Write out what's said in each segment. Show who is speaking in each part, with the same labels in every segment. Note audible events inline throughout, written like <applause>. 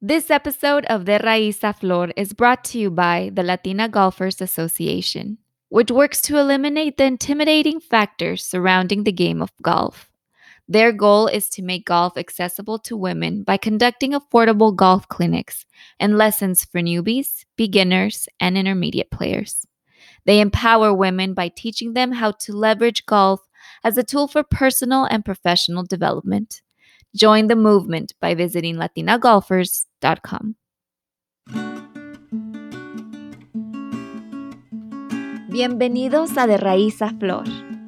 Speaker 1: This episode of De Raíz a Flor is brought to you by the Latina Golfers Association, which works to eliminate the intimidating factors surrounding the game of golf. Their goal is to make golf accessible to women by conducting affordable golf clinics and lessons for newbies, beginners, and intermediate players. They empower women by teaching them how to leverage golf as a tool for personal and professional development. Join the movement by visiting latinagolfers.com. Bienvenidos a De Raíz a Flor,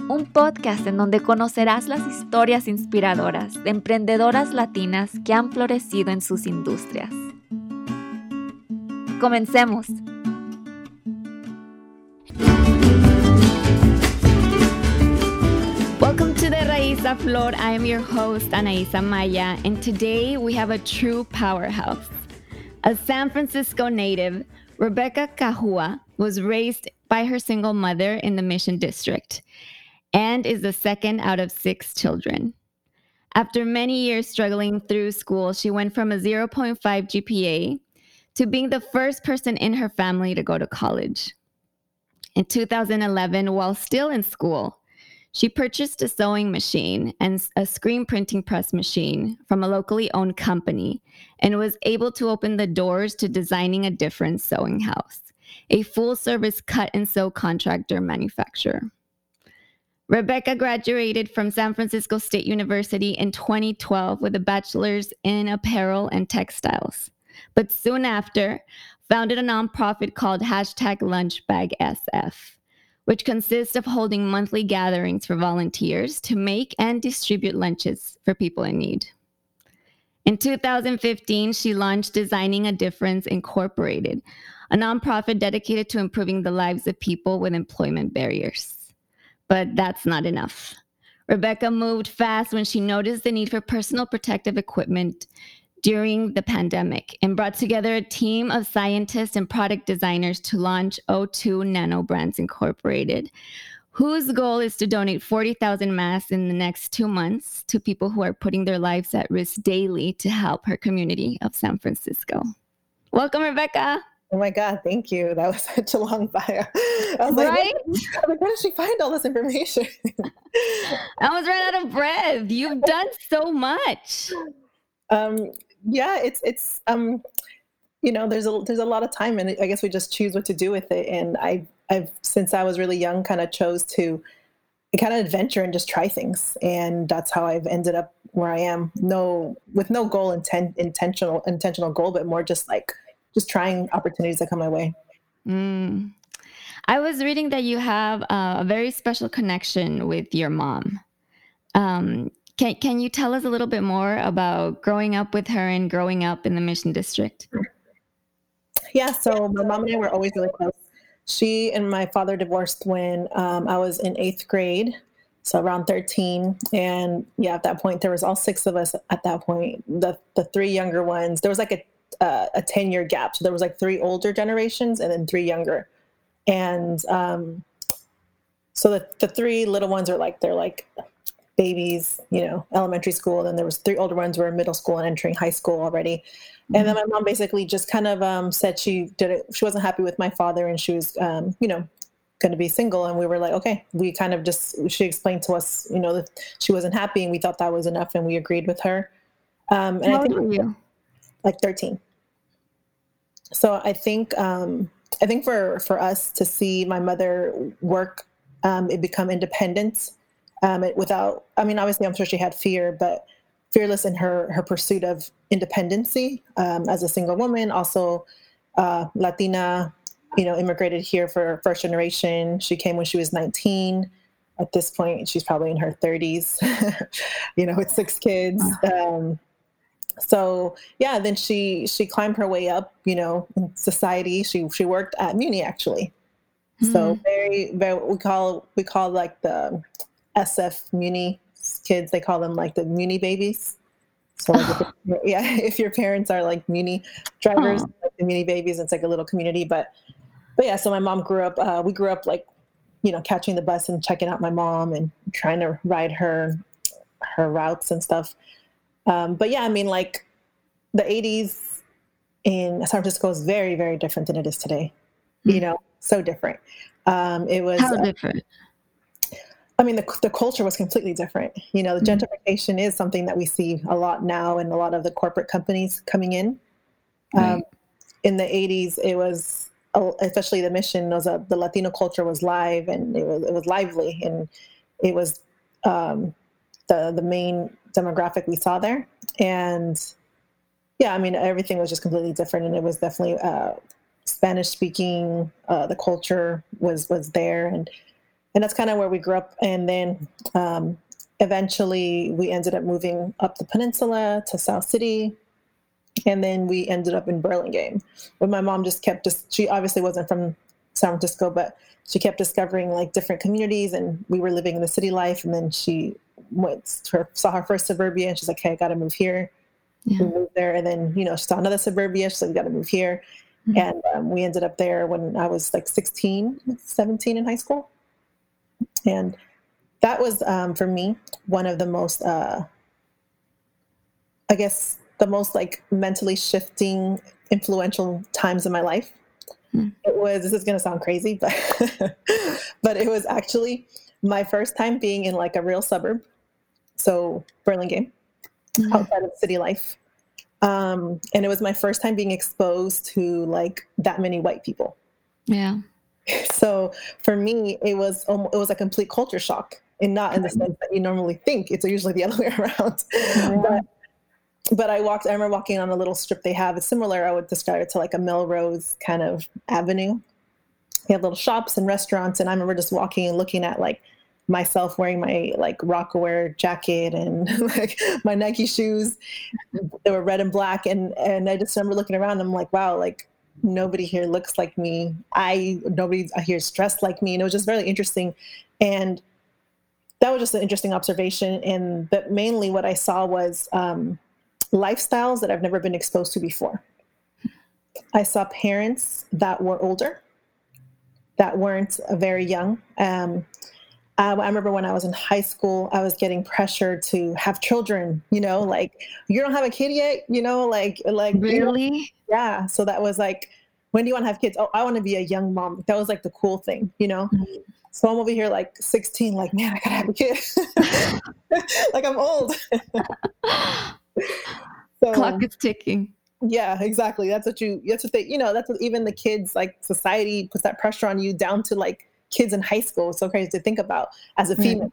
Speaker 1: un podcast en donde conocerás las historias inspiradoras de emprendedoras latinas que han florecido en sus industrias. Comencemos. The Flor. I am your host, Anaisa Maya, and today we have a true powerhouse. A San Francisco native, Rebecca Cahua was raised by her single mother in the Mission District and is the second out of six children. After many years struggling through school, she went from a 0.5 GPA to being the first person in her family to go to college. In 2011, while still in school, she purchased a sewing machine and a screen printing press machine from a locally owned company and was able to open the doors to Designing a Difference Sewing House, a full service cut and sew contractor manufacturer. Rebecca graduated from San Francisco State University in 2012 with a bachelor's in apparel and textiles, but soon after founded a nonprofit called hashtag LunchBagSF which consists of holding monthly gatherings for volunteers to make and distribute lunches for people in need. In 2015, she launched Designing a Difference Incorporated, a nonprofit dedicated to improving the lives of people with employment barriers. But that's not enough. Rebecca moved fast when she noticed the need for personal protective equipment during the pandemic and brought together a team of scientists and product designers to launch O2 Nano Brands Incorporated, whose goal is to donate 40,000 masks in the next two months to people who are putting their lives at risk daily to help her community of San Francisco. Welcome, Rebecca.
Speaker 2: Oh my God, thank you. That was <laughs> such a long bio. I was right? <laughs> like, where did she find all this information? <laughs>
Speaker 1: I was ran out of breath. You've done so much.
Speaker 2: Um, yeah, it's it's um, you know, there's a there's a lot of time, and I guess we just choose what to do with it. And I I've since I was really young, kind of chose to kind of adventure and just try things, and that's how I've ended up where I am. No, with no goal intent intentional intentional goal, but more just like just trying opportunities that come my way.
Speaker 1: Mm. I was reading that you have a very special connection with your mom. Um, can, can you tell us a little bit more about growing up with her and growing up in the Mission District?
Speaker 2: Yeah, so my mom and I were always really close. She and my father divorced when um, I was in eighth grade, so around 13. And yeah, at that point, there was all six of us at that point. The the three younger ones, there was like a uh, a 10 year gap. So there was like three older generations and then three younger. And um, so the, the three little ones are like, they're like babies, you know, elementary school. And then there was three older ones were in middle school and entering high school already. Mm-hmm. And then mm-hmm. my mom basically just kind of um, said she did it. She wasn't happy with my father and she was, um, you know, going to be single. And we were like, okay, we kind of just, she explained to us, you know, that she wasn't happy and we thought that was enough and we agreed with her. Um, and How I think old you? like 13. So I think, um, I think for, for us to see my mother work, um, it become independent um, it, without i mean obviously i'm sure she had fear but fearless in her her pursuit of independency um, as a single woman. Also uh, latina you know immigrated here for first generation. She came when she was 19 at this point she's probably in her 30s <laughs> you know with six kids. Um, so yeah then she she climbed her way up you know in society. She she worked at muni actually. So very very we call we call like the SF Muni kids. They call them like the Muni babies. So like if <sighs> yeah, <laughs> if your parents are like Muni drivers, like the Muni babies, it's like a little community. But but yeah, so my mom grew up. Uh, we grew up like you know catching the bus and checking out my mom and trying to ride her her routes and stuff. Um, but yeah, I mean like the 80s in San Francisco is very, very different than it is today. Mm-hmm. You know, so different. Um, it was
Speaker 1: how uh, different.
Speaker 2: I mean, the, the culture was completely different. You know, the mm-hmm. gentrification is something that we see a lot now in a lot of the corporate companies coming in. Right. Um, in the 80s, it was, especially the mission, was a, the Latino culture was live and it was, it was lively and it was um, the, the main demographic we saw there. And yeah, I mean, everything was just completely different. And it was definitely uh, Spanish speaking. Uh, the culture was, was there. And and that's kind of where we grew up. And then um, eventually we ended up moving up the peninsula to South City. And then we ended up in Burlingame. But my mom just kept just, she obviously wasn't from San Francisco, but she kept discovering like different communities and we were living in the city life. And then she went her, saw her first suburbia and she's like, hey, I got to move here. Yeah. We moved there. And then, you know, she saw another suburbia. She's like, we got to move here. Mm-hmm. And um, we ended up there when I was like 16, 17 in high school. And that was um, for me one of the most, uh, I guess, the most like mentally shifting, influential times in my life. Mm. It was. This is going to sound crazy, but <laughs> but it was actually my first time being in like a real suburb, so Burlingame, mm. outside of city life, um, and it was my first time being exposed to like that many white people.
Speaker 1: Yeah.
Speaker 2: So for me, it was um, it was a complete culture shock, and not in the mm-hmm. sense that you normally think. It's usually the <laughs> other way around. Yeah. But, but I walked. I remember walking on a little strip they have. It's similar. I would describe it to like a Melrose kind of avenue. They have little shops and restaurants, and I remember just walking and looking at like myself wearing my like Rocawear jacket and <laughs> like my Nike shoes. They were red and black, and and I just remember looking around. I'm like, wow, like nobody here looks like me. I nobody here is dressed like me. And it was just very interesting. And that was just an interesting observation. And but mainly what I saw was um, lifestyles that I've never been exposed to before. I saw parents that were older, that weren't very young. Um, I, I remember when I was in high school, I was getting pressure to have children. You know, like you don't have a kid yet. You know, like like
Speaker 1: really,
Speaker 2: you know, yeah. So that was like, when do you want to have kids? Oh, I want to be a young mom. That was like the cool thing, you know. Mm-hmm. So I'm over here like 16, like man, I gotta have a kid. <laughs> like I'm old. <laughs>
Speaker 1: so, Clock is ticking.
Speaker 2: Yeah, exactly. That's what you. That's what they. You know, that's what even the kids like society puts that pressure on you down to like kids in high school. It's so crazy to think about as a female.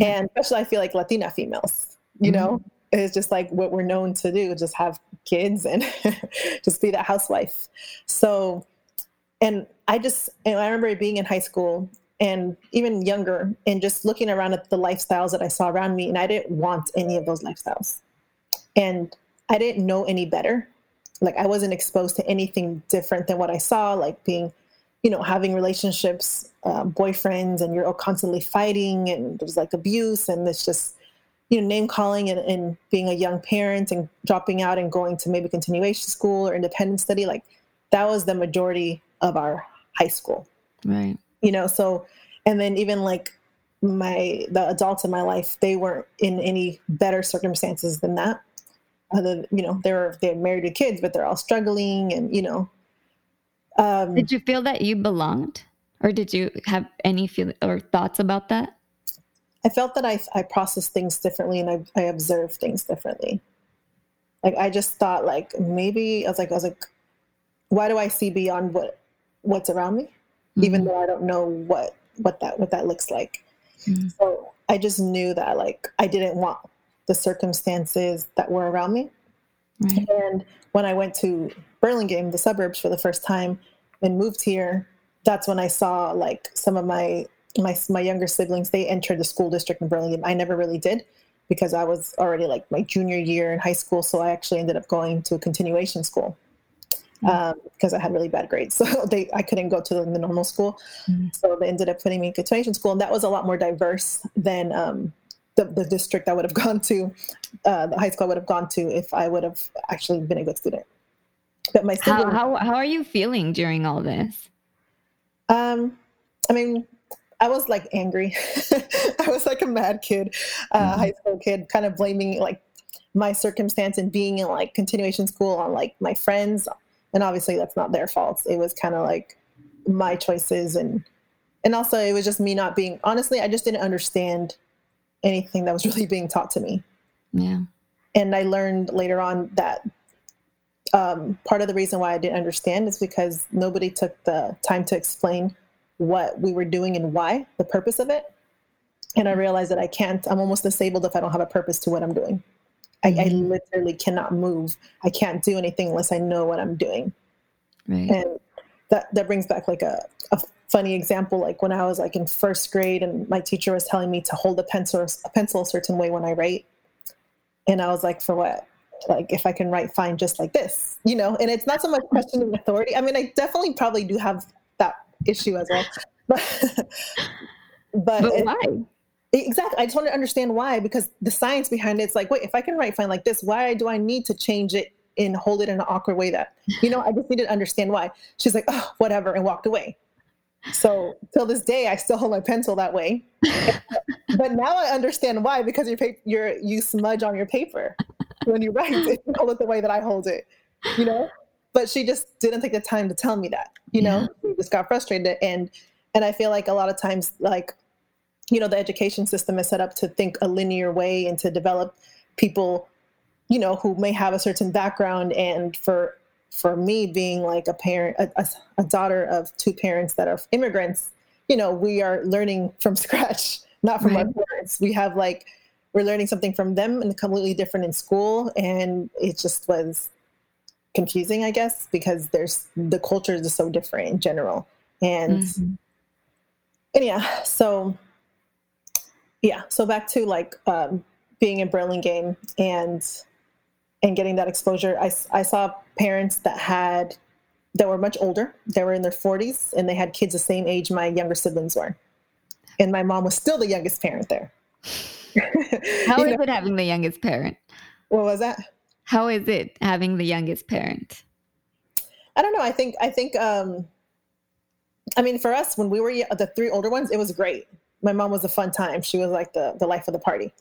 Speaker 2: And especially I feel like Latina females, you mm-hmm. know, it's just like what we're known to do, just have kids and <laughs> just be that housewife. So, and I just, and I remember being in high school and even younger and just looking around at the lifestyles that I saw around me, and I didn't want any of those lifestyles. And I didn't know any better. Like I wasn't exposed to anything different than what I saw, like being you know, having relationships, uh, boyfriends, and you're all constantly fighting, and there's like abuse, and it's just, you know, name calling and, and being a young parent and dropping out and going to maybe continuation school or independent study. Like that was the majority of our high school.
Speaker 1: Right.
Speaker 2: You know, so, and then even like my, the adults in my life, they weren't in any better circumstances than that. Other, you know, they're, they're married with kids, but they're all struggling and, you know,
Speaker 1: um, did you feel that you belonged, or did you have any feel or thoughts about that?
Speaker 2: I felt that I I processed things differently and I I observed things differently. Like I just thought like maybe I was like I was like, why do I see beyond what what's around me, mm-hmm. even though I don't know what what that what that looks like. Mm-hmm. So I just knew that like I didn't want the circumstances that were around me. Right. And when I went to Burlingame, the suburbs, for the first time and moved here, that's when I saw like some of my my my younger siblings. They entered the school district in Burlingame. I never really did because I was already like my junior year in high school. So I actually ended up going to a continuation school mm-hmm. um, because I had really bad grades. <laughs> So they I couldn't go to the, the normal school. Mm-hmm. So they ended up putting me in continuation school, and that was a lot more diverse than um, the, the district I would have <laughs> gone to, uh, the high school I would have gone to if I would have actually been a good student.
Speaker 1: But my how, how how are you feeling during all this?
Speaker 2: Um, I mean, I was like angry. <laughs> I was like a mad kid, uh, mm-hmm. high school kid, kind of blaming like my circumstance and being in like continuation school on like my friends and obviously that's not their fault it was kind of like my choices and and also it was just me not being honestly i just didn't understand anything that was <laughs> really being taught to me
Speaker 1: yeah
Speaker 2: and i learned later on that um, part of the reason why i didn't understand is because nobody took the time to explain what we were doing and why the purpose of it and i realized that i can't i'm almost disabled if i don't have a purpose to what i'm doing I, I, mm-hmm. literally cannot move. I can't do anything unless I know what I'm doing. Right. And that that brings back like a, a funny example, like when I was like in first grade and my teacher was telling me to hold a pencil a pencil a certain way when I write. And I was like, for what? Like if I can write fine just like this, you know, and it's not so much questioning authority. I mean, I definitely probably do have that issue as well. <laughs> But but,
Speaker 1: but why?
Speaker 2: Exactly. I just want to understand why, because the science behind it, it's like, wait, if I can write fine like this, why do I need to change it and hold it in an awkward way that, you know, I just need to understand why. She's like, oh, whatever, and walked away. So till this day, I still hold my pencil that way. <laughs> but now I understand why, because your paper, your you smudge on your paper when you write it, you hold it the way that I hold it, you know. But she just didn't take the time to tell me that, you know. Yeah. She just got frustrated, and and I feel like a lot of times, like you know the education system is set up to think a linear way and to develop people you know who may have a certain background and for for me being like a parent a, a, daughter of two parents that are immigrants you know we are learning from <laughs> scratch not from right. our parents we have like we're learning something from them and completely different in school. And it just was confusing i guess because there's the cultures are so different in general. And mm-hmm. and yeah so yeah so back to like um, being in burlingame and and getting that exposure. I, I saw parents that had that were much older they were in their 40s and they had kids the same age my younger siblings were. And my mom was still the youngest parent there <laughs>
Speaker 1: how is know? it having the youngest parent
Speaker 2: what was that
Speaker 1: how is it having the youngest parent
Speaker 2: i don't know i think i think um i mean for us when we were the three older ones it was great my mom was a fun time. She was like the the life of the party,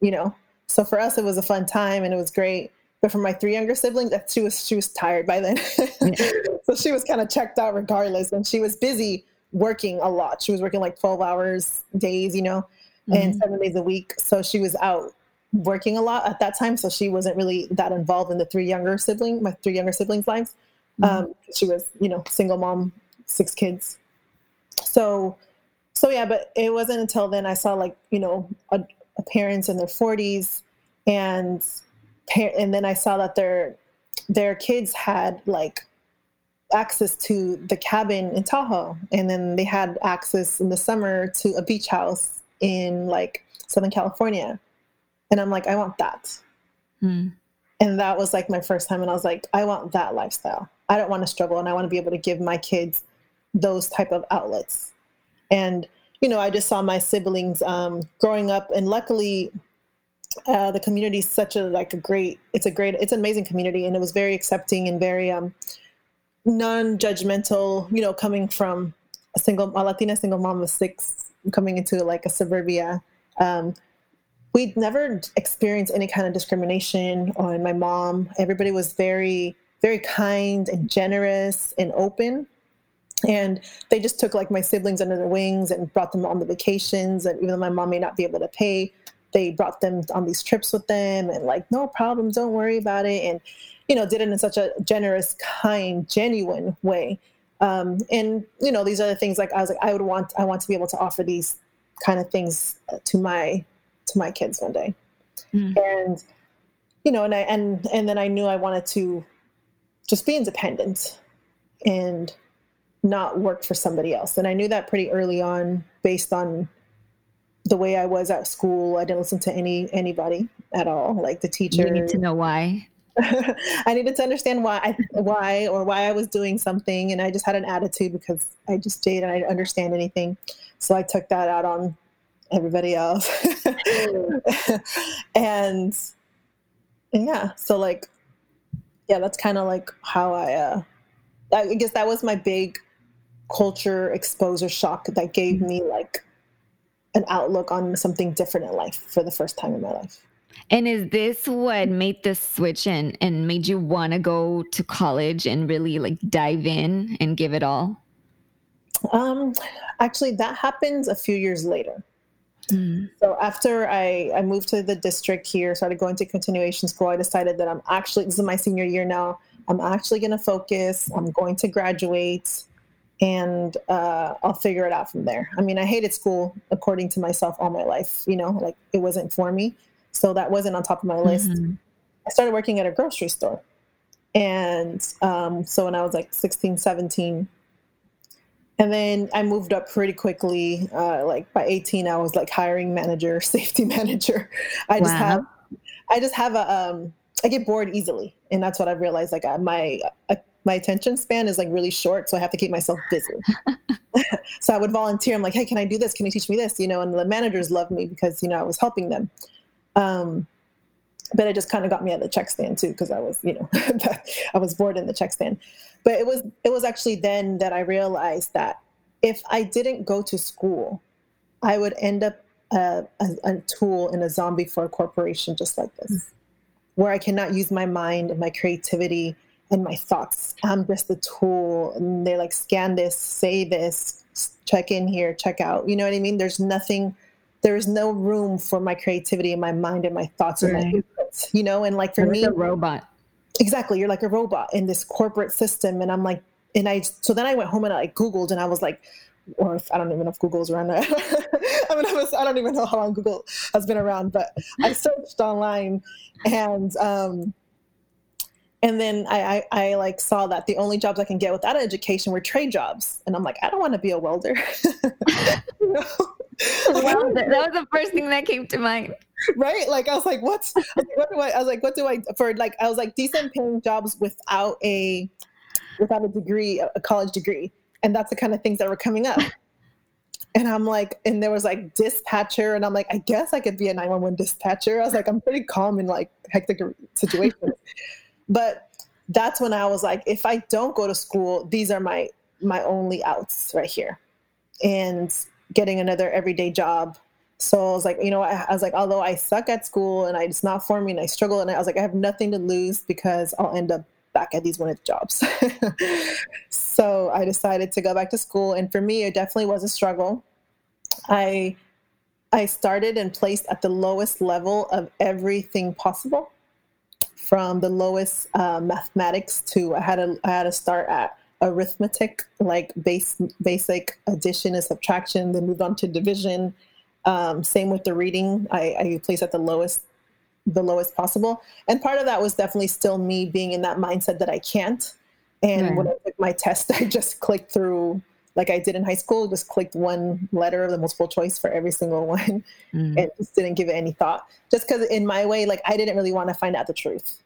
Speaker 2: you know. So for us, it was a fun time and it was great. But for my three younger siblings, that she was she was tired by then, <laughs> so she was kind of checked out regardless. And she was busy working a lot. She was working like twelve hours days, you know, mm-hmm. and seven days a week. So she was out working a lot at that time. So she wasn't really that involved in the three younger sibling, my three younger siblings' lives. Mm-hmm. Um, she was, you know, single mom, six kids. So so yeah, but it wasn't until then I saw like you know a, a parents in their 40s, and and then I saw that their their kids had like access to the cabin in Tahoe, and then they had access in the summer to a beach house in like Southern California, and I'm like, I want that. Hmm. And that was like my first time, and I was like, I want that lifestyle. I don't want to struggle, and I want to be able to give my kids those type of outlets and you know i just saw my siblings um, growing up and luckily uh, the community is such a like a great it's a great it's an amazing community and it was very accepting and very um, non-judgmental you know coming from a single a latina single mom of six coming into like a suburbia um, we'd never experienced any kind of discrimination on my mom. Everybody was very very kind and generous and open. And they just took like my siblings under their wings and brought them on the vacations. And even though my mom may not be able to pay they brought them on these trips with them and like no problem don't worry about it. And you know did it in such a generous kind genuine way um, and you know these are the things like i was like i would want i want to be able to offer these kind of things to my to my kids one day mm. and you know and i and and then i knew i wanted to just be independent and not work for somebody else. And I knew that pretty early on based on the way I was at school. I didn't listen to any anybody at all, like the teacher.
Speaker 1: You need to know why. <laughs>
Speaker 2: I needed to understand why I, why or why I was doing something and I just had an attitude because I just did and I didn't understand anything. So I took that out on everybody else. and, <laughs> and yeah, so like yeah, that's kind of like how I uh I guess that was my big culture exposure shock that gave me like an outlook on something different in life for the first time in my life.
Speaker 1: And is this what made the switch and and made you want to go to college and really like dive in and give it all?
Speaker 2: Um, actually, that happens a few years later. Mm. So after I, I moved to the district here, started going to continuation school, I decided that I'm actually, this is my senior year now, I'm actually going to focus, I'm going to graduate, and uh, I'll figure it out from there. I mean, I hated school according to myself all my life, you know, like it wasn't for me. So that wasn't on top of my list. Mm-hmm. I started working at a grocery store. And um, so when I was like 16, 17, and then I moved up pretty quickly. Uh, like by 18, I was like hiring manager, <laughs> safety manager. I just wow. have, I just have a, um, I get bored easily, and that's what I've realized. Like uh, my uh, my attention span is like really short, so I have to keep myself busy. <laughs> <laughs> so I would volunteer. I'm like, hey, can I do this? Can you teach me this? You know, and the managers loved me because you know I was helping them. Um, but it just kind of got me at the check stand too because I was, you know, <laughs> I was bored in the check stand. But it was it was actually then that I realized that if I didn't go to school, I would end up a, a, a tool in a zombie for a corporation just like this, mm-hmm. where I cannot use my mind and my creativity and my thoughts. I'm just a tool, and they like scan this, say this, check in here, check out. You know what I mean? There's nothing. There is no room for my creativity and my mind and my thoughts right. and my inputs, you know. And like for
Speaker 1: You're
Speaker 2: me,
Speaker 1: like a robot
Speaker 2: exactly you're like a robot in this corporate system and i'm like and i so then i went home and i googled and i was like or if, i don't even know if google's around <laughs> i mean I, was, I don't even know how long google has been around but i searched online and um and then I, I, I like saw that the only jobs I can get without an education were trade jobs, and I'm like, I don't want to be a welder. <laughs>
Speaker 1: you know? <laughs> well, that was the first thing that came to mind.
Speaker 2: Right? Like I was like, what's what do I? I was like, what do I for? Like I was like decent paying jobs without a without a degree, a college degree, and that's the kind of things that were coming up. And I'm like, and there was like dispatcher, and I'm like, I guess I could be a 911 dispatcher. I was like, I'm pretty calm in like hectic situations. but that's when I was like, if I don't go to school, these are my my only outs right here. And getting another everyday job. So I was like, you know, I, I was like, although I suck at school and I, it's not for me and I struggle, and I was like, I have nothing to lose because I'll end up back at these one of jobs. <laughs> so I decided to go back to school, and for me, it definitely was a struggle. I I started and placed at the lowest level of everything possible, from the lowest uh, mathematics to I had a I had to start at arithmetic, like base, basic addition and subtraction, then moved on to division. Um, same with the reading. I, I placed at the lowest, the lowest possible. And part of that was definitely still me being in that mindset that I can't. And right. when I took my test, <laughs> I just clicked through like I did in high school, just clicked one letter of the multiple choice for every single <laughs> one mm. and just didn't give it any thought. Just because in my way, like I didn't really want to find out the truth,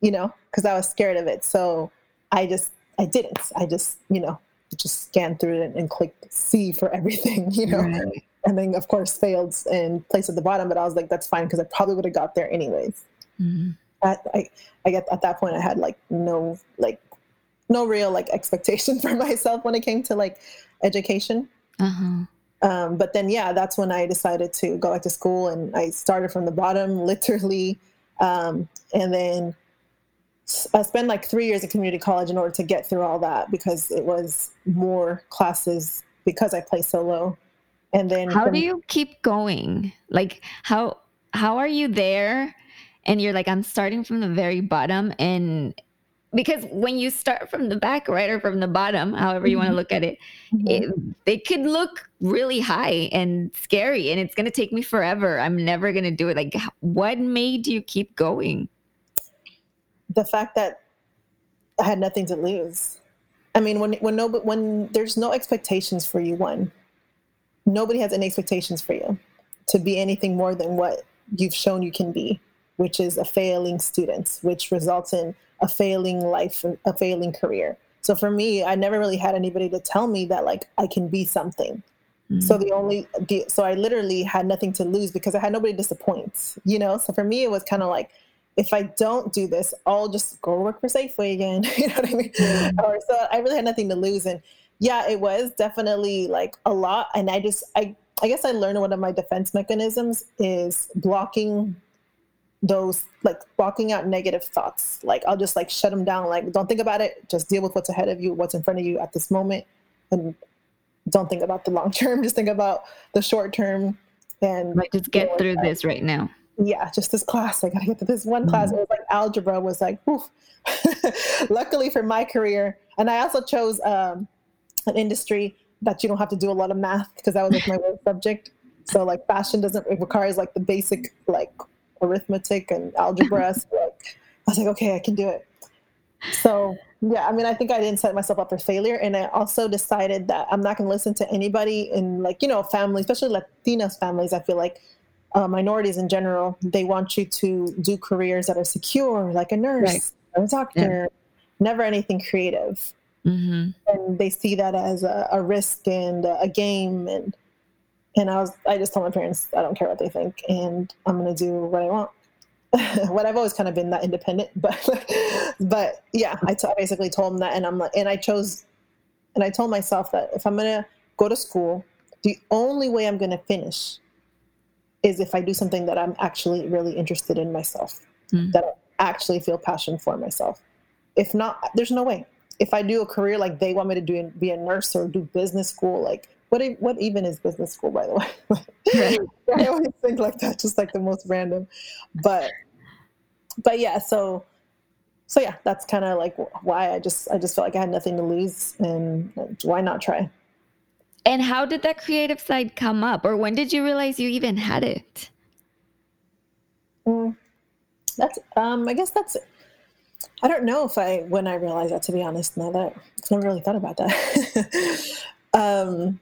Speaker 2: you know, because I was scared of it. So I just I didn't. I just, you know, just scanned through it and clicked C for everything, <laughs> you know. Right. And then, of course, failed and placed at the bottom. But I was like, that's fine because I probably would have got there anyways. Mm-hmm. At, I, I get at that point, I had like no, like, no real like expectation <laughs> for myself when it came to like education. Uh-huh. Um, but then, yeah, that's when I decided to go back to school, and I started from the bottom, <laughs> literally, um, and then I spent like three years at community college in order to get through all that because it was more classes because I play solo. And then
Speaker 1: how from- do you keep going? Like how how are you there? And you're like, I'm starting from the very bottom and because when you start from the back right or from the bottom however you mm-hmm. want to look at it, mm-hmm. it it could look really high and scary and it's going to take me forever i'm never going to do it like what made you keep going
Speaker 2: the fact that I had nothing to lose. I mean, when when no when there's no expectations for you, one, nobody has any expectations for you to be anything more than what you've shown you can be, which is a failing student, which results in a failing life, a failing career. So for me, I never really had anybody to tell me that like I can be something. Mm-hmm. So the only the so I literally had nothing to lose because I had nobody to disappoint, you know. So for me, it was kind of like if I don't do this, I'll just go work for Safeway again. <laughs> you know what I mean? Mm-hmm. Or so I really had nothing to lose. And yeah, it was definitely like a lot. And I just I I guess I learned one of my defense mechanisms is blocking those like blocking out negative thoughts. Like I'll just like shut them down. Like don't think about it. Just deal with what's ahead of you, what's in front of you at this moment, and don't think about the long term. <laughs> Just think about the short term. And
Speaker 1: like just get through this right now.
Speaker 2: Yeah, just this class. I gotta get to this one class. Mm-hmm. It was like algebra was like, <laughs> luckily for my career, and I also chose um, an industry that you don't have to do a lot of math because that was like my worst <laughs> subject. So like fashion doesn't it requires like the basic like arithmetic and algebra. <laughs> so like I was like, okay, I can do it. So yeah, I mean, I think I didn't set myself up for failure, and I also decided that I'm not going to listen to anybody in like you know family, especially Latinas families. I feel like uh, minorities in general, they want you to do careers that are secure, like a nurse, right. or a doctor, yeah. never anything creative. Mm-hmm. And they see that as a, a risk and a game, and and I was I just told my parents I don't care what they think, and I'm going to do what I want. <laughs> what I've always kind of been that independent, <laughs> but but yeah, I, t- I basically told them that, and I'm like, and I chose, and I told myself that if I'm gonna go to school, the only way I'm gonna finish is if I do something that I'm actually really interested in myself, mm. that I actually feel passion for myself. If not, there's no way. If I do a career like they want me to do, be a nurse or do business school, like what what even is business school by the way <laughs> i always think like that just like the most random but but yeah, so so yeah, that's kind of like why I just I just felt like I had nothing to lose, and why not try?
Speaker 1: And how did that creative side come up, or when did you realize you even had it?
Speaker 2: Mm, that's um, I guess that's. I don't know if I when I realized that to be honest. Now that I never really thought about that. <laughs> um,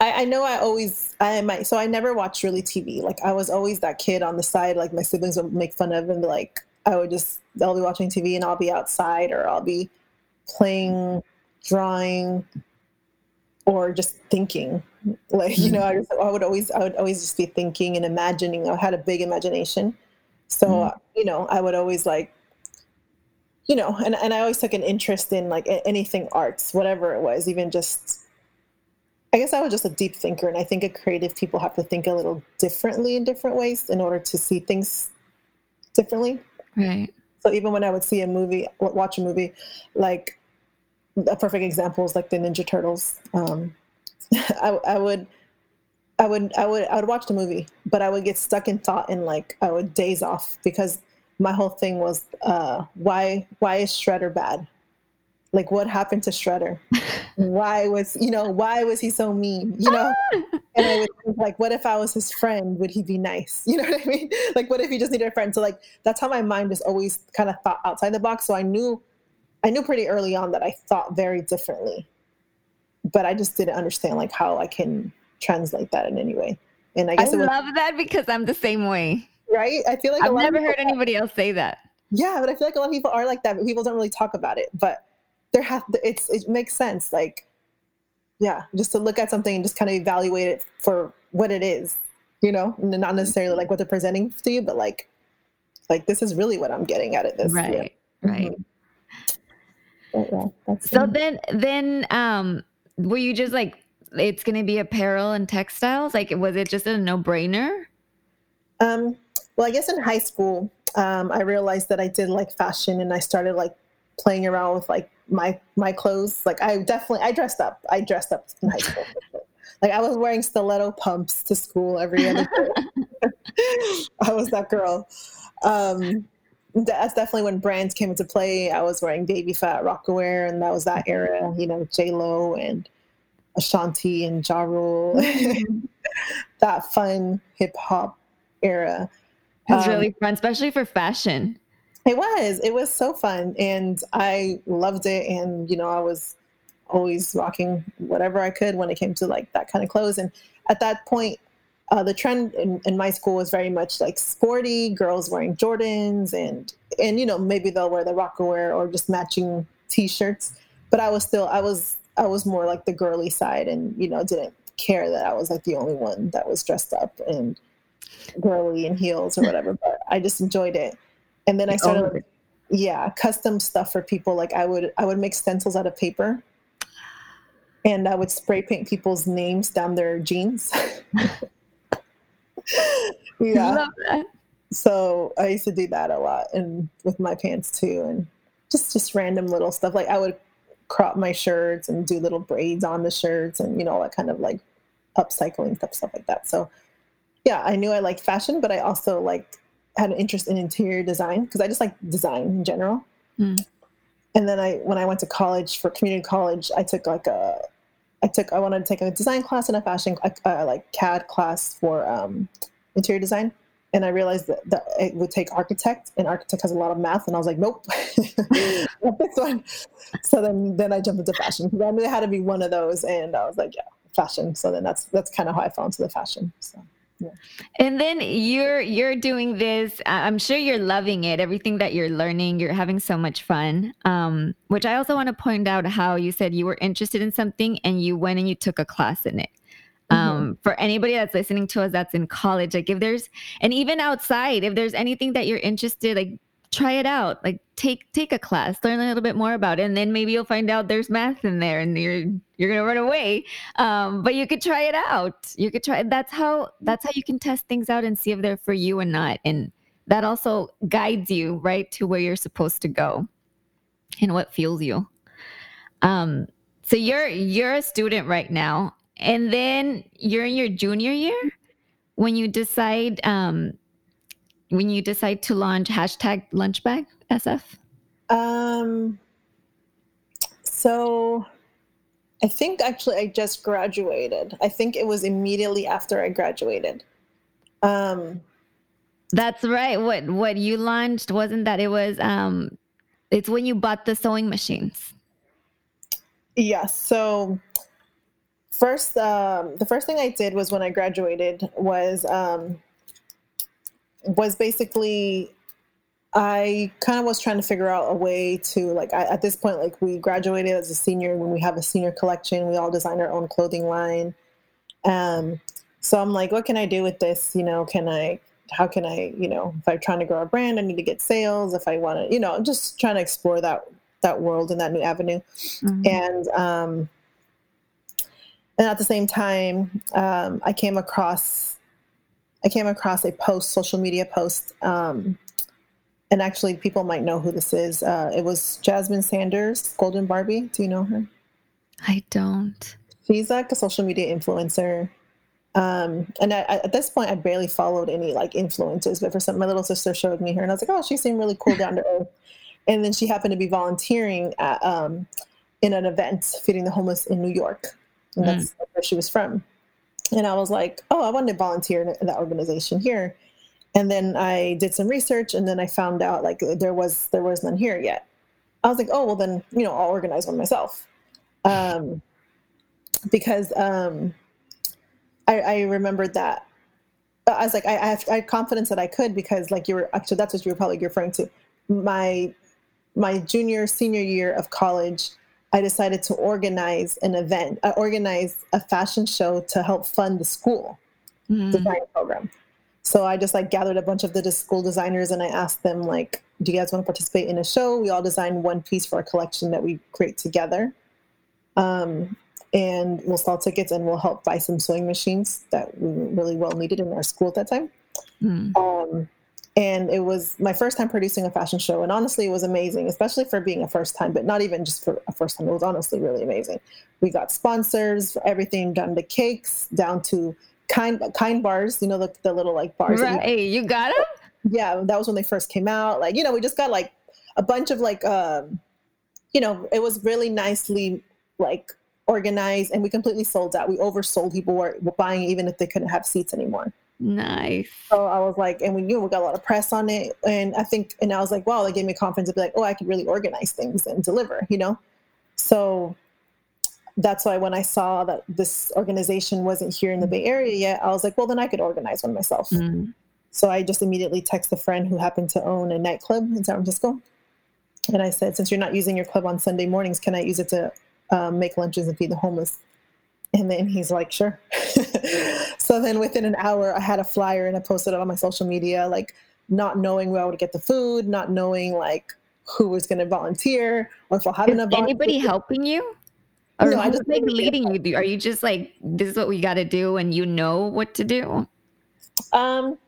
Speaker 2: I, I, know I always I might so I never watched really TV. Like I was always that kid on the side, like my siblings would make fun of and be like I would just they'll be watching TV and I'll be outside or I'll be playing, drawing, or just thinking. Like, you know, I, just, I would always I would always just be thinking and imagining. I had a big imagination. So, mm. you know, I would always like you know, and, and I always took an interest in like anything arts, whatever it was, even just I guess I was just a deep thinker, and I think a creative people have to think a little differently in different ways in order to see things differently.
Speaker 1: Right.
Speaker 2: So even when I would see a movie, watch a movie, like a perfect example is like the Ninja Turtles. Um, <laughs> I, I would, I would, I would, I would watch the movie, but I would get stuck in thought and like I would daze off because my whole thing was, uh, why, why is Shredder bad? like what happened to Shredder? <laughs> why was you know why was he so mean? You know, <laughs> and I would think like, what if I was his friend? Would he be nice? You know what I mean? Like, what if he just needed a friend? So like that's how my mind is always kind of thought outside the box. So I knew, I knew pretty early on that I thought very differently, but I just didn't understand like how I can translate that in any way. And I guess
Speaker 1: I love that because I'm the same way.
Speaker 2: Right? I feel like
Speaker 1: I've never heard anybody else say that.
Speaker 2: Yeah, but I feel like a lot of people are like that, but people don't really talk about it. But there have it's it makes sense like yeah just to look at something and just kind of evaluate it for what it is you know not necessarily like what they're presenting to you but like like this is really what i'm getting at it this
Speaker 1: right right mm-hmm. Yeah, so then then um were you just like it's going to be apparel and textiles like was it just a no-brainer
Speaker 2: um well i guess in high school um i realized that i did like fashion and i started like playing around with like my my clothes. Like I definitely I dressed up. I dressed up in high school. <laughs> like I was wearing stiletto pumps to school every other day. <laughs> <laughs> I was that girl. Um, that's definitely when brands came into play. I was wearing Baby Phat Rocawear, and that was that era. You know, J Lo and Ashanti and Ja Rule. Mm-hmm. <laughs> that fun hip hop era.
Speaker 1: It's um, really fun, especially for fashion.
Speaker 2: It was. It was so fun, and I loved it. And you know, I was always rocking whatever I could when it came to like that kind of clothes. And at that point, uh, the trend in, in, my school was very much like sporty girls wearing Jordans, and and you know maybe they'll wear the Rocawear or just matching T-shirts. But I was still I was I was more like the girly side, and you know didn't care that I was like the only one that was dressed up and girly in heels or whatever. but I just enjoyed it and then I started, like, yeah, custom stuff for people. Like I would, I would make stencils out of paper, <gasps> and I would spray paint people's names down their jeans. <laughs> <laughs>
Speaker 1: yeah,
Speaker 2: so I used to do that a lot and with my pants too and just just random little stuff like I would crop my shirts and do little braids on the shirts and you know that kind of like upcycling stuff stuff like that. So yeah, I knew I liked fashion, but I also like had an interest in interior design because I just like design in general. Mm. And then I when I went to college for community college, I took like a I took I wanted to take a design class and a fashion uh, like CAD class for um, interior design and I realized that, that, it would take architect, and architect has a lot of math, and I was like, nope, <laughs> this one. So then, then I jumped into fashion because I knew it had to be one of those, and I was like, yeah, fashion. So then that's that's kind of how I fell into the fashion. So. Yeah.
Speaker 1: And then you're you're doing this. I'm sure you're loving it. Everything that you're learning, you're having so much fun. Um, which I also want to point out how you said you were interested in something and you went and you took a class in it. Mm-hmm. um, for anybody that's listening to us that's in college like if there's and even outside if there's anything that you're interested like try it out. Like take take a class learn a little bit more about it and then maybe you'll find out there's math in there and you're you're gonna run away. Um, but you could try it out. You could try that's how that's how you can test things out and see if they're for you or not. And that also guides you right to where you're supposed to go and what fuels you. Um so you're you're a student right now. And then you're in your junior year when you decide um, when you decide to launch hashtag lunchbag SF.
Speaker 2: Um. So, I think actually I just graduated. I think it was immediately after I graduated. Um.
Speaker 1: That's right. What what you launched wasn't that it was um it's when you bought the sewing machines.
Speaker 2: Yes. Yeah, so first um, the first thing i did was when i graduated was um, was basically i kind of was trying to figure out a way to like I, at this point like we graduated as a senior when we have a senior collection we all design our own clothing line. Um, so i'm like what can i do with this? You know can i how can i you know if i'm trying to grow a brand i need to get sales if i want to you know I'm just trying to explore that that world and that new avenue. Mm-hmm. and um, and at the same time, um, I came across I came across a post, social media post, um, and actually, people might know who this is. Uh, it was Jasmine Sanders, Golden Barbie. Do you know her?
Speaker 1: I don't.
Speaker 2: She's like a social media influencer. Um, and I, at this point, I barely followed any like influencers, but for some, my little sister showed me her, and I was like, "Oh, she seemed really cool, down to earth." And then she happened to be volunteering at, um, in an event feeding the homeless in New York and that's mm. where she was from. And I was like, oh, I want to volunteer in that organization here. And then I did some research, and then I found out like there was there was none here yet. I was like, oh, well then you know I'll organize one myself, um, because um, I, I remembered that I was like, I, I, have, I confidence that I could because, like, you were actually that's what you were probably referring to. My my junior senior year of college, I decided to organize an event, I uh, organize a fashion show to help fund the school mm-hmm. design program. So I just like gathered a bunch of the school designers and I asked them like, do you guys want to participate in a show? We all design one piece for a collection that we create together. Um, and we'll sell tickets and we'll help buy some sewing machines that we really well needed in our school at that time. Mm. Um, and it was my first time producing a fashion show and honestly it was amazing especially for being a first time but not even just for a first time. It was honestly really amazing. We got sponsors everything down to cakes down to kind kind bars you know the, the little like bars
Speaker 1: right you, you got them
Speaker 2: yeah that was when they first came out. Like you know we just got like a bunch of like um you know it was really nicely like organized and we completely sold out. We oversold. People were buying even if they couldn't have seats anymore
Speaker 1: Nice.
Speaker 2: So I was like, and we knew we got a lot of press on it. And I think, and I was like, wow, that gave me confidence to be like, oh, I could really organize things and deliver, you know? So that's why when I saw that this organization wasn't here in the Bay Area yet, I was like, well, then I could organize one myself. Mm. So I just immediately text a friend who happened to own a nightclub in San Francisco. And I said, since you're not using your club on Sunday mornings, can I use it to um, make lunches and feed the homeless? And then he's like, sure. <laughs> so then within an hour, I had a flyer and I posted it on my social media, like not knowing where I would get the food, not knowing like who was going to volunteer or if I'll have enough.
Speaker 1: Anybody helping you? Or no, I just like leading you. Are you just like, this is what we got to do and you know what to do?
Speaker 2: Um,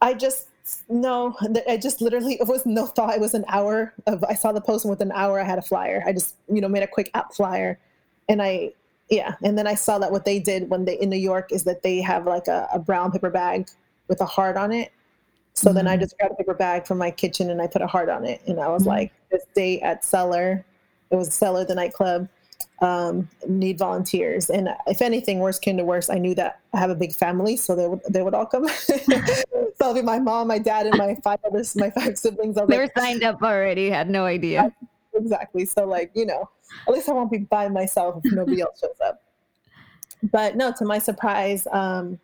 Speaker 2: I just no, that I just literally it was no thought. It was an hour of I saw the post and within an hour I had a flyer. I just you know made a quick app flyer, and I yeah, and then I saw that what they did when they in New York is that they have like a, a brown paper bag with a heart on it. So mm-hmm. then I mm-hmm. just grabbed a paper bag from my kitchen and I put a heart on it, and I was mm-hmm. like, this date at Cellar, it was Cellar the nightclub um, need volunteers. And if anything, worse came to worse I knew that I have a big family, so they would they would all come. <laughs> so it'll be my mom, my dad, and my five others, my five siblings.
Speaker 1: They were like, signed up already. Had no idea. <laughs>
Speaker 2: Exactly. So like you know, at least I won't be by myself if nobody else shows up. But no, to my surprise, um,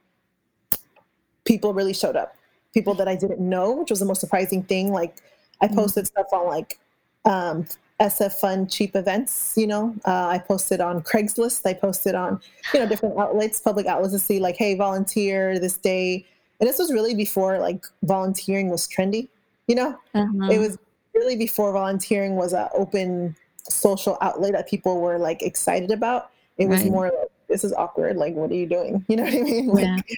Speaker 2: people really showed up. People that I didn't know, which was the most surprising thing. Like I mm-hmm. posted mm-hmm. stuff on like um, SF Funcheap events. You know, uh, I posted on Craigslist. I posted on you know different outlets, public outlets to see like, hey, volunteer this day. And this was really before like volunteering was trendy. You know, uh-huh. it was really before volunteering was an open social outlet that people were like excited about. It was right. more like this is awkward. Like, what are you doing? <laughs> You know what I mean? Like, yeah.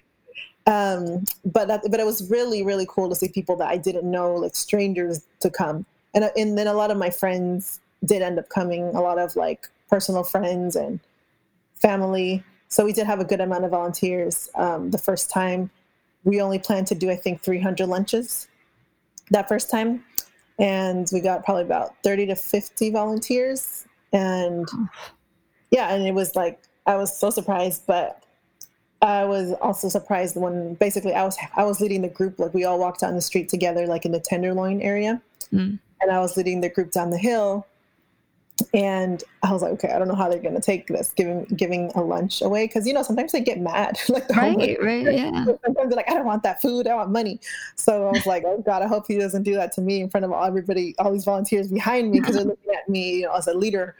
Speaker 2: Um, but that, but it was really really cool to see people that I didn't know, like strangers, to come and, and then a lot of my friends did end up coming a lot of like personal friends and family so we did have a good amount of volunteers um, the first time we only planned to do i think 300 lunches that first time and we got probably about 30 to 50 volunteers. And yeah and it was like i was so surprised but i was also surprised when basically i was i was leading the group like we all walked down the street together like in the tenderloin area. Mm and I was leading the group down the hill. And I was like, okay, I don't know how they're going to take this, giving giving a lunch away, because you know sometimes they get mad, <laughs> like the
Speaker 1: right, right, yeah.
Speaker 2: Sometimes they're like, I don't want that food, I want money. So I was like, oh God, I hope he doesn't do that to me in front of all, everybody, all these volunteers behind me, because they're looking at me, you know, as a leader,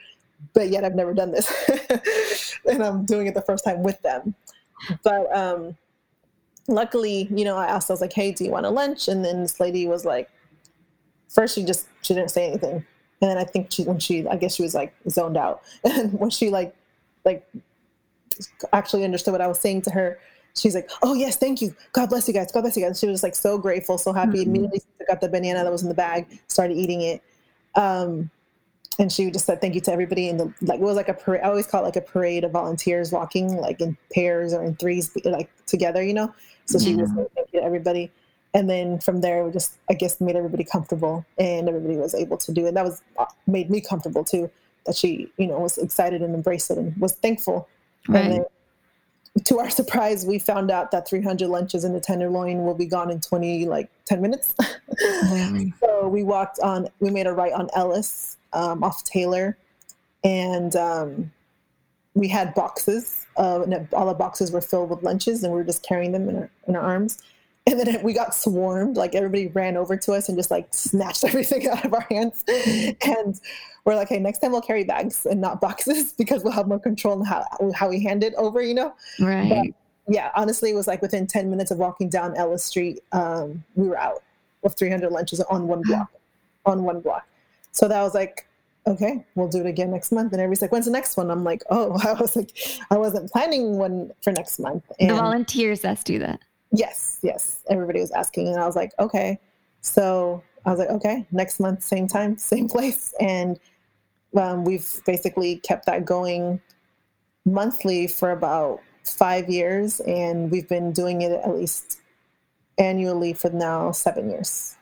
Speaker 2: but yet I've never done this, <laughs> and I'm doing it the first time with them. But um, luckily, you know, I asked, I was like, hey, do you want a lunch? And then this lady was like, first she just she didn't say anything and then i think she when she i guess she was like zoned out. <laughs> And when she like like actually understood what i was saying to her she's like oh yes thank you. God bless you guys. God bless you guys. She was like so grateful so happy. Mm-hmm. immediately took out the banana that was in the bag started eating it. Um, and she just said thank you to everybody and the like it was like a parade i always call it like a parade of volunteers walking like in pairs or in threes like together you know? So she was like thank you to everybody and then from there we just i guess made everybody comfortable and everybody was able to do it. That was uh, made me comfortable too that she you know was excited and embraced it and was thankful. Right. and then to our surprise we found out that 300 lunches in the tenderloin will be gone in 20 like 10 minutes. <laughs> So we walked on we made a right on ellis um, off taylor. And um, we had boxes uh, and all the boxes were filled with lunches and we were just carrying them in our, in our arms <laughs> and then we got swarmed like everybody ran over to us and just like snatched <laughs> everything out of our hands. And we're like hey next time we'll carry bags and not boxes <laughs> because we'll have more control on how, how we hand it over you know?
Speaker 1: Right.
Speaker 2: but, yeah honestly it was like within 10 minutes of walking down ellis street um, we were out with 300 lunches on one block <gasps> on one block. So that was like okay we'll do it again next month. And everybody's like when's the next one? I'm like oh i was like i wasn't planning one for next month.
Speaker 1: And the volunteers let's do that
Speaker 2: Yes, yes. Everybody was asking, and I was like, okay. So I was like, okay, next month, same time, <laughs> same place, and um, we've basically kept that going monthly for about five years, and we've been doing it at least annually for now seven years.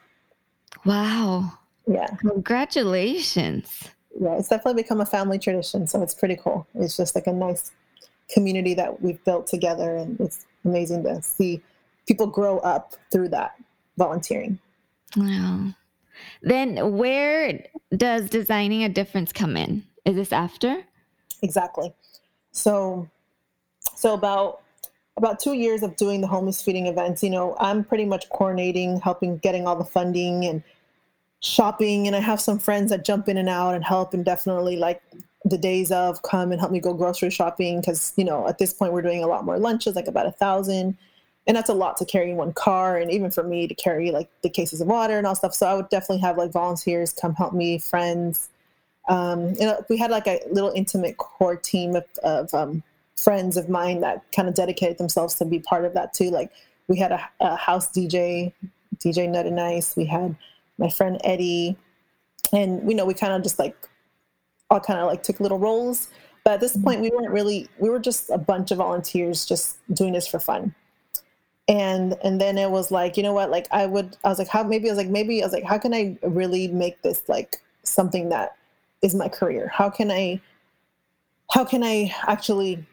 Speaker 1: Wow!
Speaker 2: Yeah,
Speaker 1: congratulations.
Speaker 2: Yeah, it's definitely become a family tradition, so it's pretty cool. It's just like a nice community that we've built together, and it's amazing to see people grow up through that volunteering.
Speaker 1: Wow. Then where does designing a difference come in? Is this after?
Speaker 2: Exactly. So so about about two years of doing the homeless feeding events, you know, I'm pretty much coordinating, helping getting all the funding and shopping. And I have some friends that jump in and out and help and definitely like the days of come and help me go grocery shopping because you know at this point we're doing a lot more lunches like about a thousand and that's a lot to carry in one car and even for me to carry like the cases of water and all stuff so i would definitely have like volunteers come help me friends um, you know we had like a little intimate core team of, of um, friends of mine that kind of dedicated themselves to be part of that too like we had a, a house DJ, DJ Nut and Nice. We had my friend Eddie, and you know we kind of just like all kind of like took little roles. But at this mm-hmm. point, we weren't really. We were just a bunch of volunteers just doing this for fun. And and then it was like, you know what? Like I would. I was like, how? Maybe I was like, maybe I was like, how can I really make this like something that is my career? How can I? How can I actually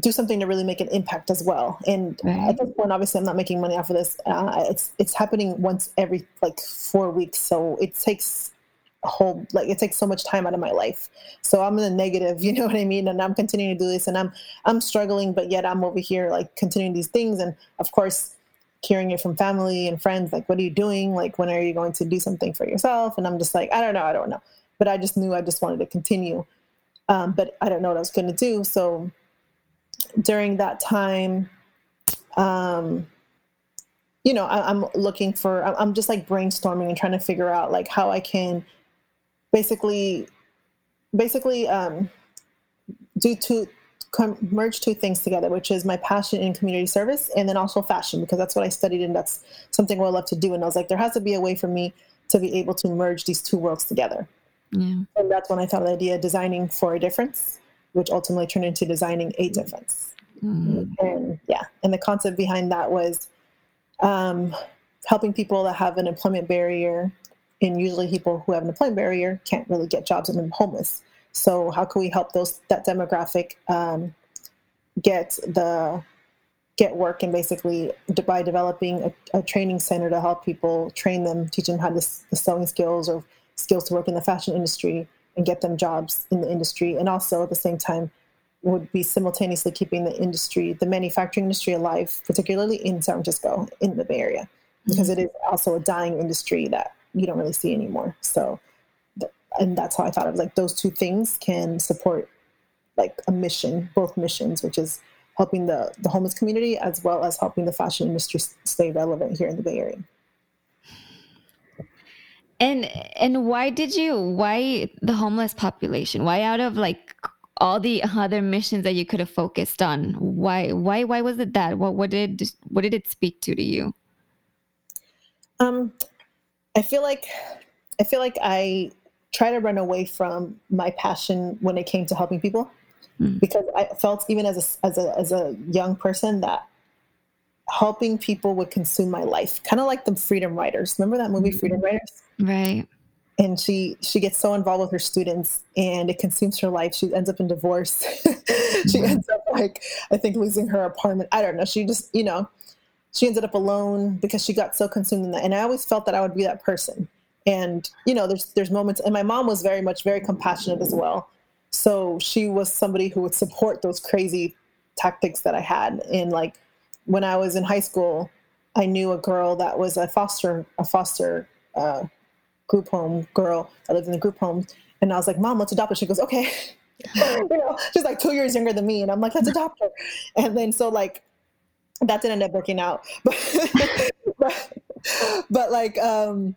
Speaker 2: do something to really make an impact as well. And right. at this point, obviously, I'm not making money off of this. Uh, it's it's happening once every like four weeks, so it takes whole like it takes so much time out of my life. So I'm in the negative, <laughs> you know what I mean? And I'm continuing to do this, and I'm I'm struggling, but yet I'm over here like continuing these things, and of course. Hearing it from family and friends, like, what are you doing? Like, when are you going to do something for yourself? And I'm just like, I don't know, I don't know. But I just knew I just wanted to continue. Um, but I don't know what I was going to do. So during that time, um, you know, I, am looking for, I'm just like brainstorming and trying to figure out like how I can basically, basically um, do two, merge two things together, which is my passion in community service and then also fashion, because that's what I studied and that's something I love to do. And I was like, there has to be a way for me to be able to merge these two worlds together. Yeah. And that's when I thought of the idea of designing for a difference which ultimately turned into designing a difference. Mm-hmm. And yeah, and the concept behind that was um, helping people that have an employment barrier, and usually people who have an employment barrier can't really get jobs and are homeless. So how can we help those that demographic um, get the get work and basically by developing a, a, training center to help people train them, teach them how to the sewing skills or skills to work in the fashion industry and get them jobs in the industry and also at the same time would be simultaneously keeping the industry the manufacturing industry alive particularly in san francisco in the bay area because mm-hmm. it is also a dying industry that you don't really see anymore so and that's how i thought of like those two things can support like a mission both missions which is helping the the homeless community as well as helping the fashion industry stay relevant here in the bay area
Speaker 1: and and why did you why the homeless population? Why out of like all the other missions that you could have focused on? Why why why was it that? What what did what did it speak to to you?
Speaker 2: Um I feel like I feel like I try to run away from my passion when it came to helping people mm. because I felt even as a as a as a young person that helping people would consume my life kind of like the freedom writers remember that movie freedom writers
Speaker 1: right.
Speaker 2: And she she gets so involved with her students and it consumes her life. She ends up in divorce. <laughs> She mm-hmm. ends up like i think losing her apartment. I don't know. She just you know she ended up alone because she got so consumed in that and i always felt that i would be that person and you know there's there's moments and my mom was very much very compassionate as well so she was somebody who would support those crazy tactics that i had and like when I was in high school, I knew a girl that was a foster a foster uh, group home girl that lived in the group home, and I was like, "Mom, let's adopt her." She goes, "Okay." <laughs> you know, she's like two years younger than me, and I'm like, "Let's adopt her." And then so like that didn't end up working out, but <laughs> but, but like um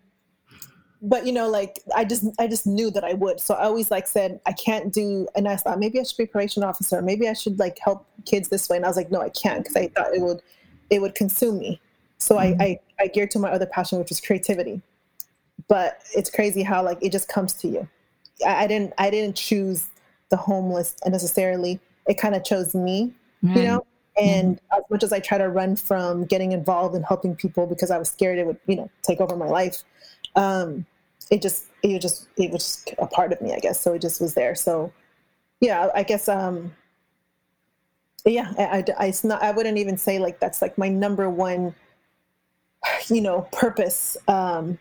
Speaker 2: but you know like i just i just knew that i would. So i always like said i can't do and i thought maybe i should be a probation officer. Maybe i should like help kids this way. And i was like no i can't because i thought it would it would consume me. So mm-hmm. I, I i geared to my other passion which was creativity. But it's crazy how like it just comes to you. I, I didn't i didn't choose the homeless necessarily. It kind of chose me mm-hmm. you know and mm-hmm. as much as i try to run from getting involved and helping people because i was scared it would you know take over my life um, it just it just it was just a part of me, I guess. So it just was there. So yeah, I guess um, yeah, I, I, I, not, I wouldn't even say like that's like my number one, you know, purpose. Um,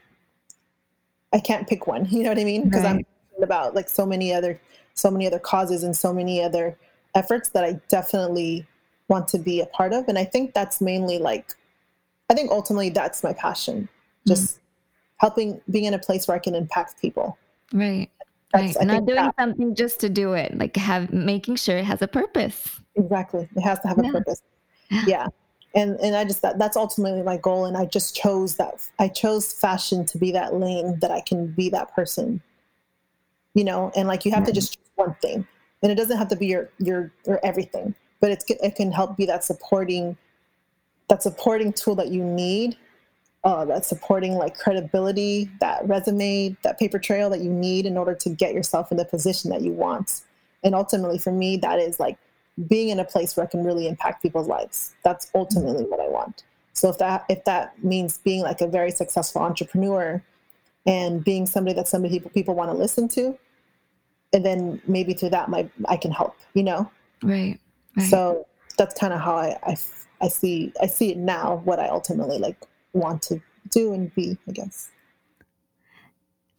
Speaker 2: I can't pick one. <laughs> You know what I mean? Because right. I'm about like so many other so many other causes and so many other efforts that I definitely want to be a part of. And I think that's mainly like I think ultimately that's my passion. Just mm helping being in a place where I can impact people.
Speaker 1: Right. That's, right. Not doing that, something just to do it, like have making sure it has a purpose.
Speaker 2: Exactly. It has to have yeah. a purpose. Yeah. And and I just that that's ultimately my goal. And I just chose that I chose fashion to be that lane that I can be that person. You know, and like you have right. to just choose one thing. And it doesn't have to be your your your everything, but it's it can help be that supporting that supporting tool that you need uh, that supporting like credibility that resume that paper trail that you need in order to get yourself in the position that you want. And ultimately for me that is like being in a place where i can really impact people's lives. That's ultimately what i want. So if that if that means being like a very successful entrepreneur and being somebody that somebody people, people want to listen to and then maybe through that my i can help you know?
Speaker 1: Right, right.
Speaker 2: so that's kind of how I, I i see i see it now what i ultimately like want to do and be i guess.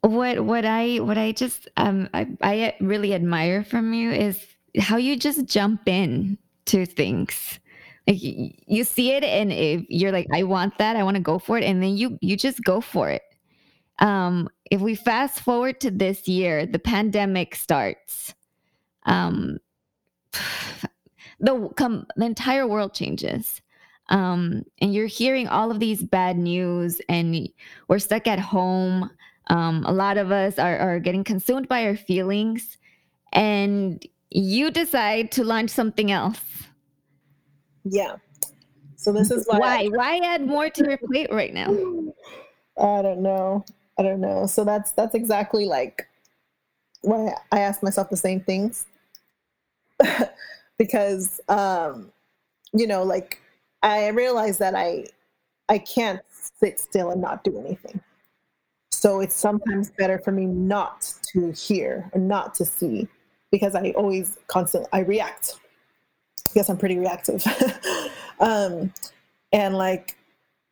Speaker 1: What what i what i just um I, I really admire from you is how you just jump in to things. Like you see it and if you're like i want that i want to go for it and then you you just go for it. Um if we fast forward to this year the pandemic starts um <sighs> the come the entire world changes. Um, and you're hearing all of these bad news and we're stuck at home. Um, a lot of us are, are getting consumed by our feelings and you decide to launch something else.
Speaker 2: Yeah. So this is
Speaker 1: why why, I- why add more to your plate right now? <laughs>
Speaker 2: I don't know. I don't know. So that's that's exactly like why i ask myself the same things <laughs> because um you know like I realized that I I can't sit still and not do anything. So it's sometimes better for me not to hear and not to see because I always constantly I react because I'm pretty reactive. <laughs> um, and like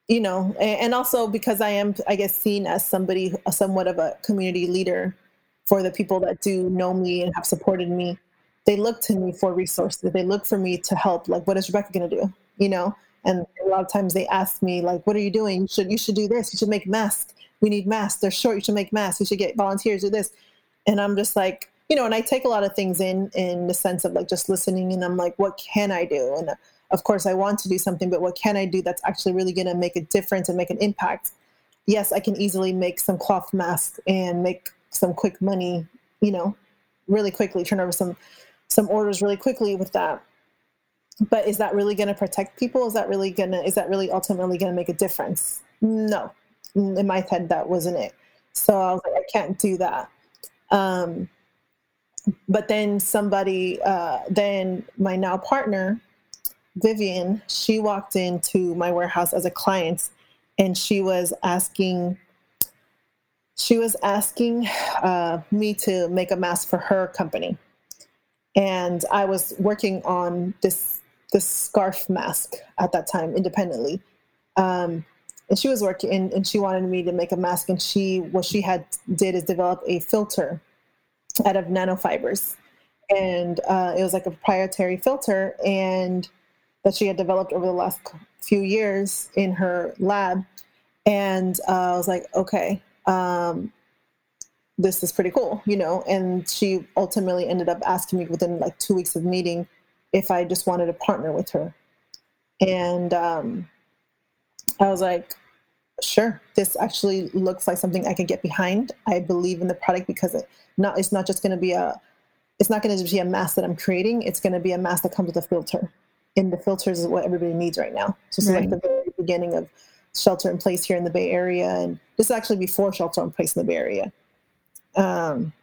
Speaker 2: you know, and also because I am I guess seen as somebody somewhat of a community leader for the people that do know me and have supported me. They look to me for resources. They look for me to help. Like, what is Rebecca going to do? you know? And a lot of times they ask me like what are you doing? You should you should do this. You should make masks. We need masks. They're short. You should make masks. You should get volunteers do this. And i'm just like you know and i take a lot of things in in the sense of like just listening and i'm like what can i do? And of course i want to do something but what can i do that's actually really going to make a difference and make an impact? Yes i can easily make some cloth masks and make some quick money you know really quickly turn over some some orders really quickly with that. But is that really going to protect people? Is that really going to is that really ultimately going to make a difference? No. In my head that wasn't it. So i was like i can't do that. Um, but then somebody uh, then my now partner vivian she walked into my warehouse as a client and she was asking she was asking uh, me to make a mask for her company and i was working on this this scarf mask at that time independently. Um, and she was working and, and, she wanted me to make a mask and she what she had did is develop a filter out of nanofibers and uh, it was like a proprietary filter and that she had developed over the last few years in her lab and uh, i was like okay um, this is pretty cool you know and she ultimately ended up asking me within like two weeks of meeting if I just wanted to partner with her. And um, I was like, sure, this actually looks like something I can get behind. I believe in the product because it not it's not just going to be a it's not going to just be a mask that I'm creating. It's going to be a mask that comes with a filter. And the filters is what everybody needs right now. So this right. is like the very beginning of shelter in place here in the Bay Area, and this is actually before shelter in place in the Bay Area. Um,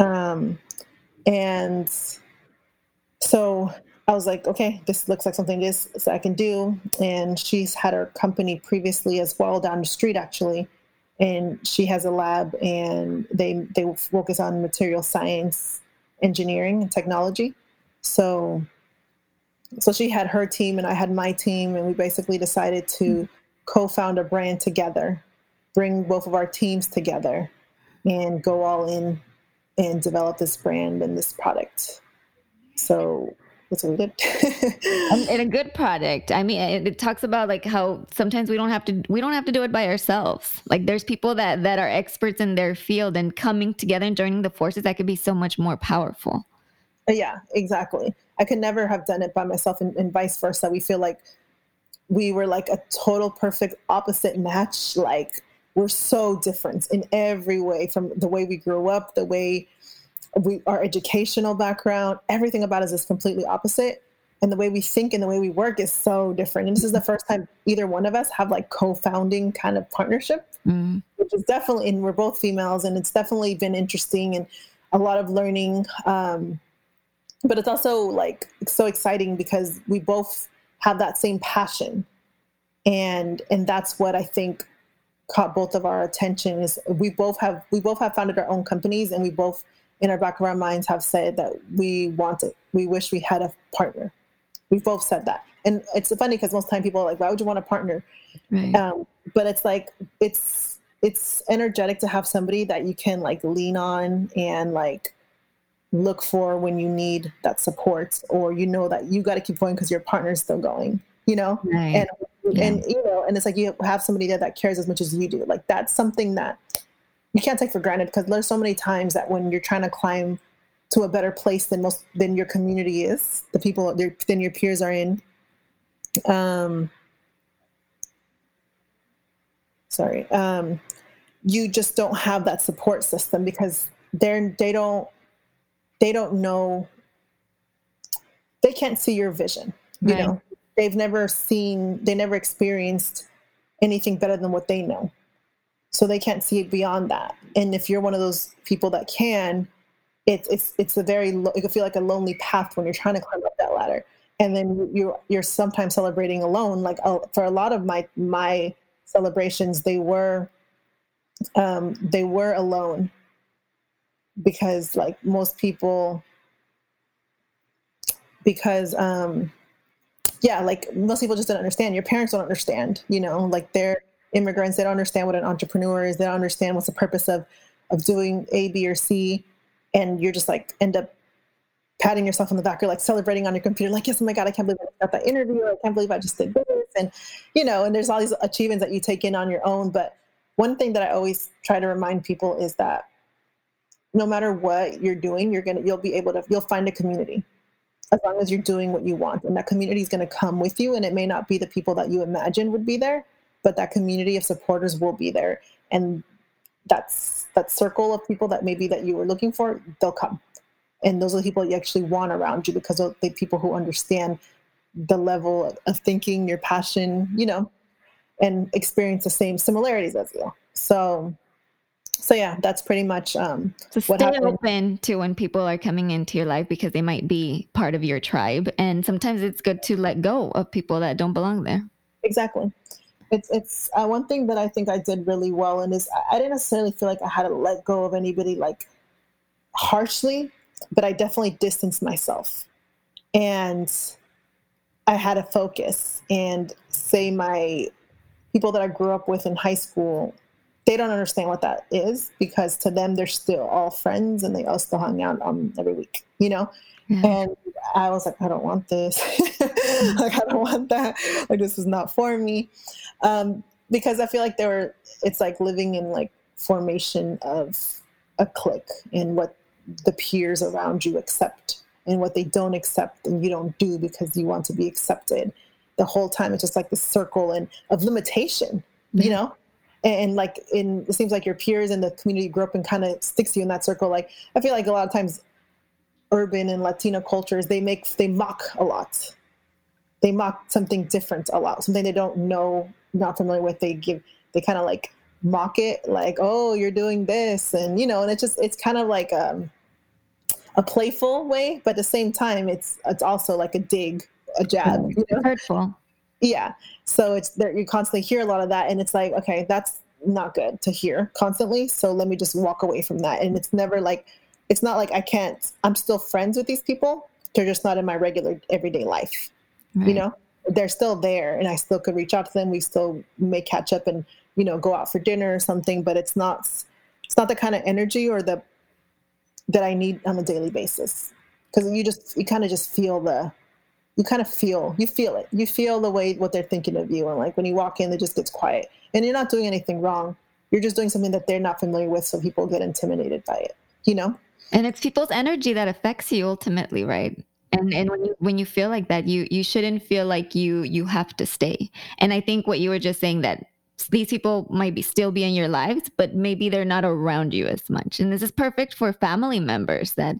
Speaker 2: um, and so I was like, okay, this looks like something this I can do. And she's had her company previously as well down the street actually. And she has a lab and they they focus on material science, engineering, and technology. So so she had her team and I had my team and we basically decided to co-found a brand together, bring both of our teams together and go all in and develop this brand and this product. So that's what we did.
Speaker 1: and a good product. I mean, it, it, talks about like how sometimes we don't have to we don't have to do it by ourselves. Like there's people that that are experts in their field and coming together and joining the forces that could be so much more powerful.
Speaker 2: Yeah, exactly. I could never have done it by myself and, and vice versa. We feel like we were like a total perfect opposite match. Like we're so different in every way from the way we grew up, the way we our educational background, everything about us is completely opposite. and the way we think and the way we work is so different. And this is the first time either one of us have like co-founding kind of partnership, mm. which is definitely, and we're both females, and it's definitely been interesting and a lot of learning. Um, but it's also like so exciting because we both have that same passion, and and that's what I think caught both of our attention is we both have we both have founded our own companies and we both in our back of our minds have said that we want it we wish we had a partner We've both said that. And it's funny because most time people are like, why would you want a partner? Right. Um, but it's like, it's, it's energetic to have somebody that you can like lean on and like look for when you need that support or you know that you got to keep going because your partner's still going you know right. and yeah. and you know and it's like you have somebody there that cares as much as you do like that's something that you can't take for granted because there's so many times that when you're trying to climb to a better place than most than your community is the people than your peers are in um sorry um you just don't have that support system because they're they don't they don't know they can't see your vision you right. know they've never seen they never experienced anything better than what they know. So they can't see it beyond that. And if you're one of those people that can it's it's it's a very it can feel like a lonely path when you're trying to climb up that ladder. And then you're you're sometimes celebrating alone. Like uh, for a lot of my my celebrations they were um they were alone. Because like most people because um yeah like most people just don't understand. Your parents don't understand you know? Like they're immigrants. They don't understand what an entrepreneur is. They don't understand what's the purpose of of doing a b or c. And you're just like end up patting yourself on the back or like celebrating on your computer like yes oh my god i can't believe i got that interview. I can't believe i just did this. And you know and there's all these achievements that you take in on your own. But one thing that i always try to remind people is that no matter what you're doing you're gonna you'll be able to you'll find a community as long as you're doing what you want and that community is going to come with you and it may not be the people that you imagine would be there but that community of supporters will be there. And that's that circle of people that maybe that you were looking for they'll come. And those are the people you actually want around you because of the people who understand the level of thinking your passion you know and experience the same similarities as you. So so yeah that's pretty much um
Speaker 1: so stay happened. open to when people are coming into your life because they might be part of your tribe and sometimes it's good to let go of people that don't belong there
Speaker 2: exactly it's it's uh, one thing that I think I did really well, and is I didn't necessarily feel like I had to let go of anybody like harshly, but I definitely distanced myself, and I had a focus. And say my people that I grew up with in high school, they don't understand what that is because to them they're still all friends and they all still hang out um, every week, you know. Yeah. And I was like, I don't want this. <laughs> like, I don't want that. Like, this is not for me. Um, because I feel like there were, it's like living in like formation of a clique and what the peers around you accept and what they don't accept and you don't do because you want to be accepted. The whole time it's just like the circle and of limitation, you know? And, like in it seems like your peers and the community you grew up in kind of sticks you in that circle. Like I feel like a lot of times urban and Latino cultures, they make they mock a lot. They mock something different a lot, something they don't know, not familiar with. They give they kind of like mock it, like, oh, you're doing this, and you know, and it's just it's kind of like um, a playful way, but at the same time, it's it's also like a dig, a jab,
Speaker 1: you know? hurtful.
Speaker 2: Yeah. So it's there. You constantly hear a lot of that, and it's like, okay, that's not good to hear constantly. So let me just walk away from that. And it's never like it's not like I can't, I'm still friends with these people. They're just not in my regular everyday life. Right. You know, they're still there and I still could reach out to them. We still may catch up and, you know, go out for dinner or something, but it's not, it's not the kind of energy or the, that I need on a daily basis. Cause you just, you kind of just feel the, you kind of feel, you feel it. You feel the way what they're thinking of you. And like when you walk in, it just gets quiet and you're not doing anything wrong. You're just doing something that they're not familiar with. So people get intimidated by it, you know?
Speaker 1: and it's people's energy that affects you ultimately right and and when you when you feel like that you you shouldn't feel like you you have to stay and i think what you were just saying that these people might be still be in your lives but maybe they're not around you as much and this is perfect for family members that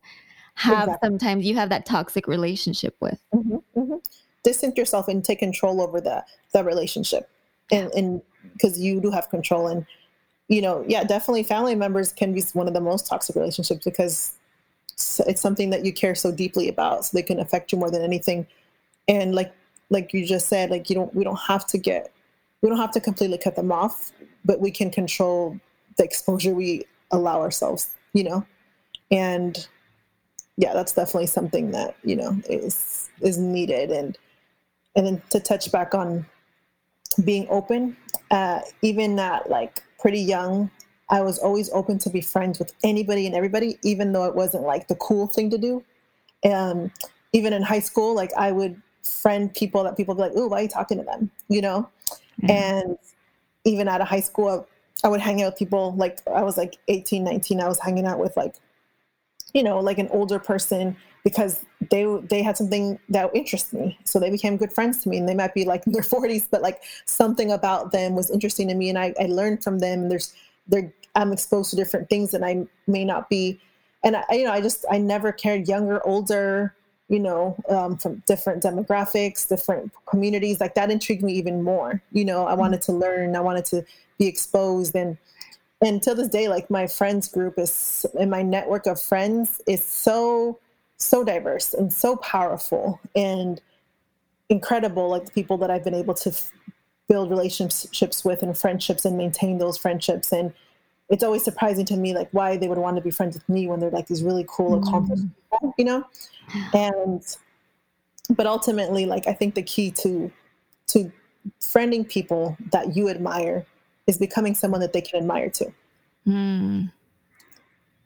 Speaker 1: have exactly. sometimes you have that toxic relationship with.
Speaker 2: Mm-hmm, mm-hmm. Distance yourself and take control over the the relationship, and and because you do have control and you know yeah definitely family members can be one of the most toxic relationships because it's something that you care so deeply about so they can affect you more than anything and like like you just said like you don't we don't have to get we don't have to completely cut them off but we can control the exposure we allow ourselves you know and yeah that's definitely something that you know is is needed and and then to touch back on being open uh even at like pretty young I was always open to be friends with anybody and everybody, even though it wasn't like the cool thing to do. And even in high school, like I would friend people that people be like, "Ooh, why are you talking to them?" You know. Mm-hmm. And even out of high school, I would hang out with people like I was like 18, 19. I was hanging out with like, you know, like an older person because they they had something that interested me so they became good friends to me and they might be like in their <laughs> 40s but like something about them was interesting to me and i, I learned from them and there's they're I'm exposed to different things and I may not be. And I, you know, I just I never cared younger, older, you know, um, from different demographics, different communities. Like that intrigued me even more. You know, I wanted to learn. I wanted to be exposed and and till this day like my friends group is and my network of friends is so so diverse and so powerful and incredible like the people that i've been able to f- build relationships with and friendships and maintain those friendships and it's always surprising to me like why they would want to be friends with me when they're like these really cool accomplished mm. people you know and but ultimately like i think the key to to friending people that you admire is becoming someone that they can admire too mm.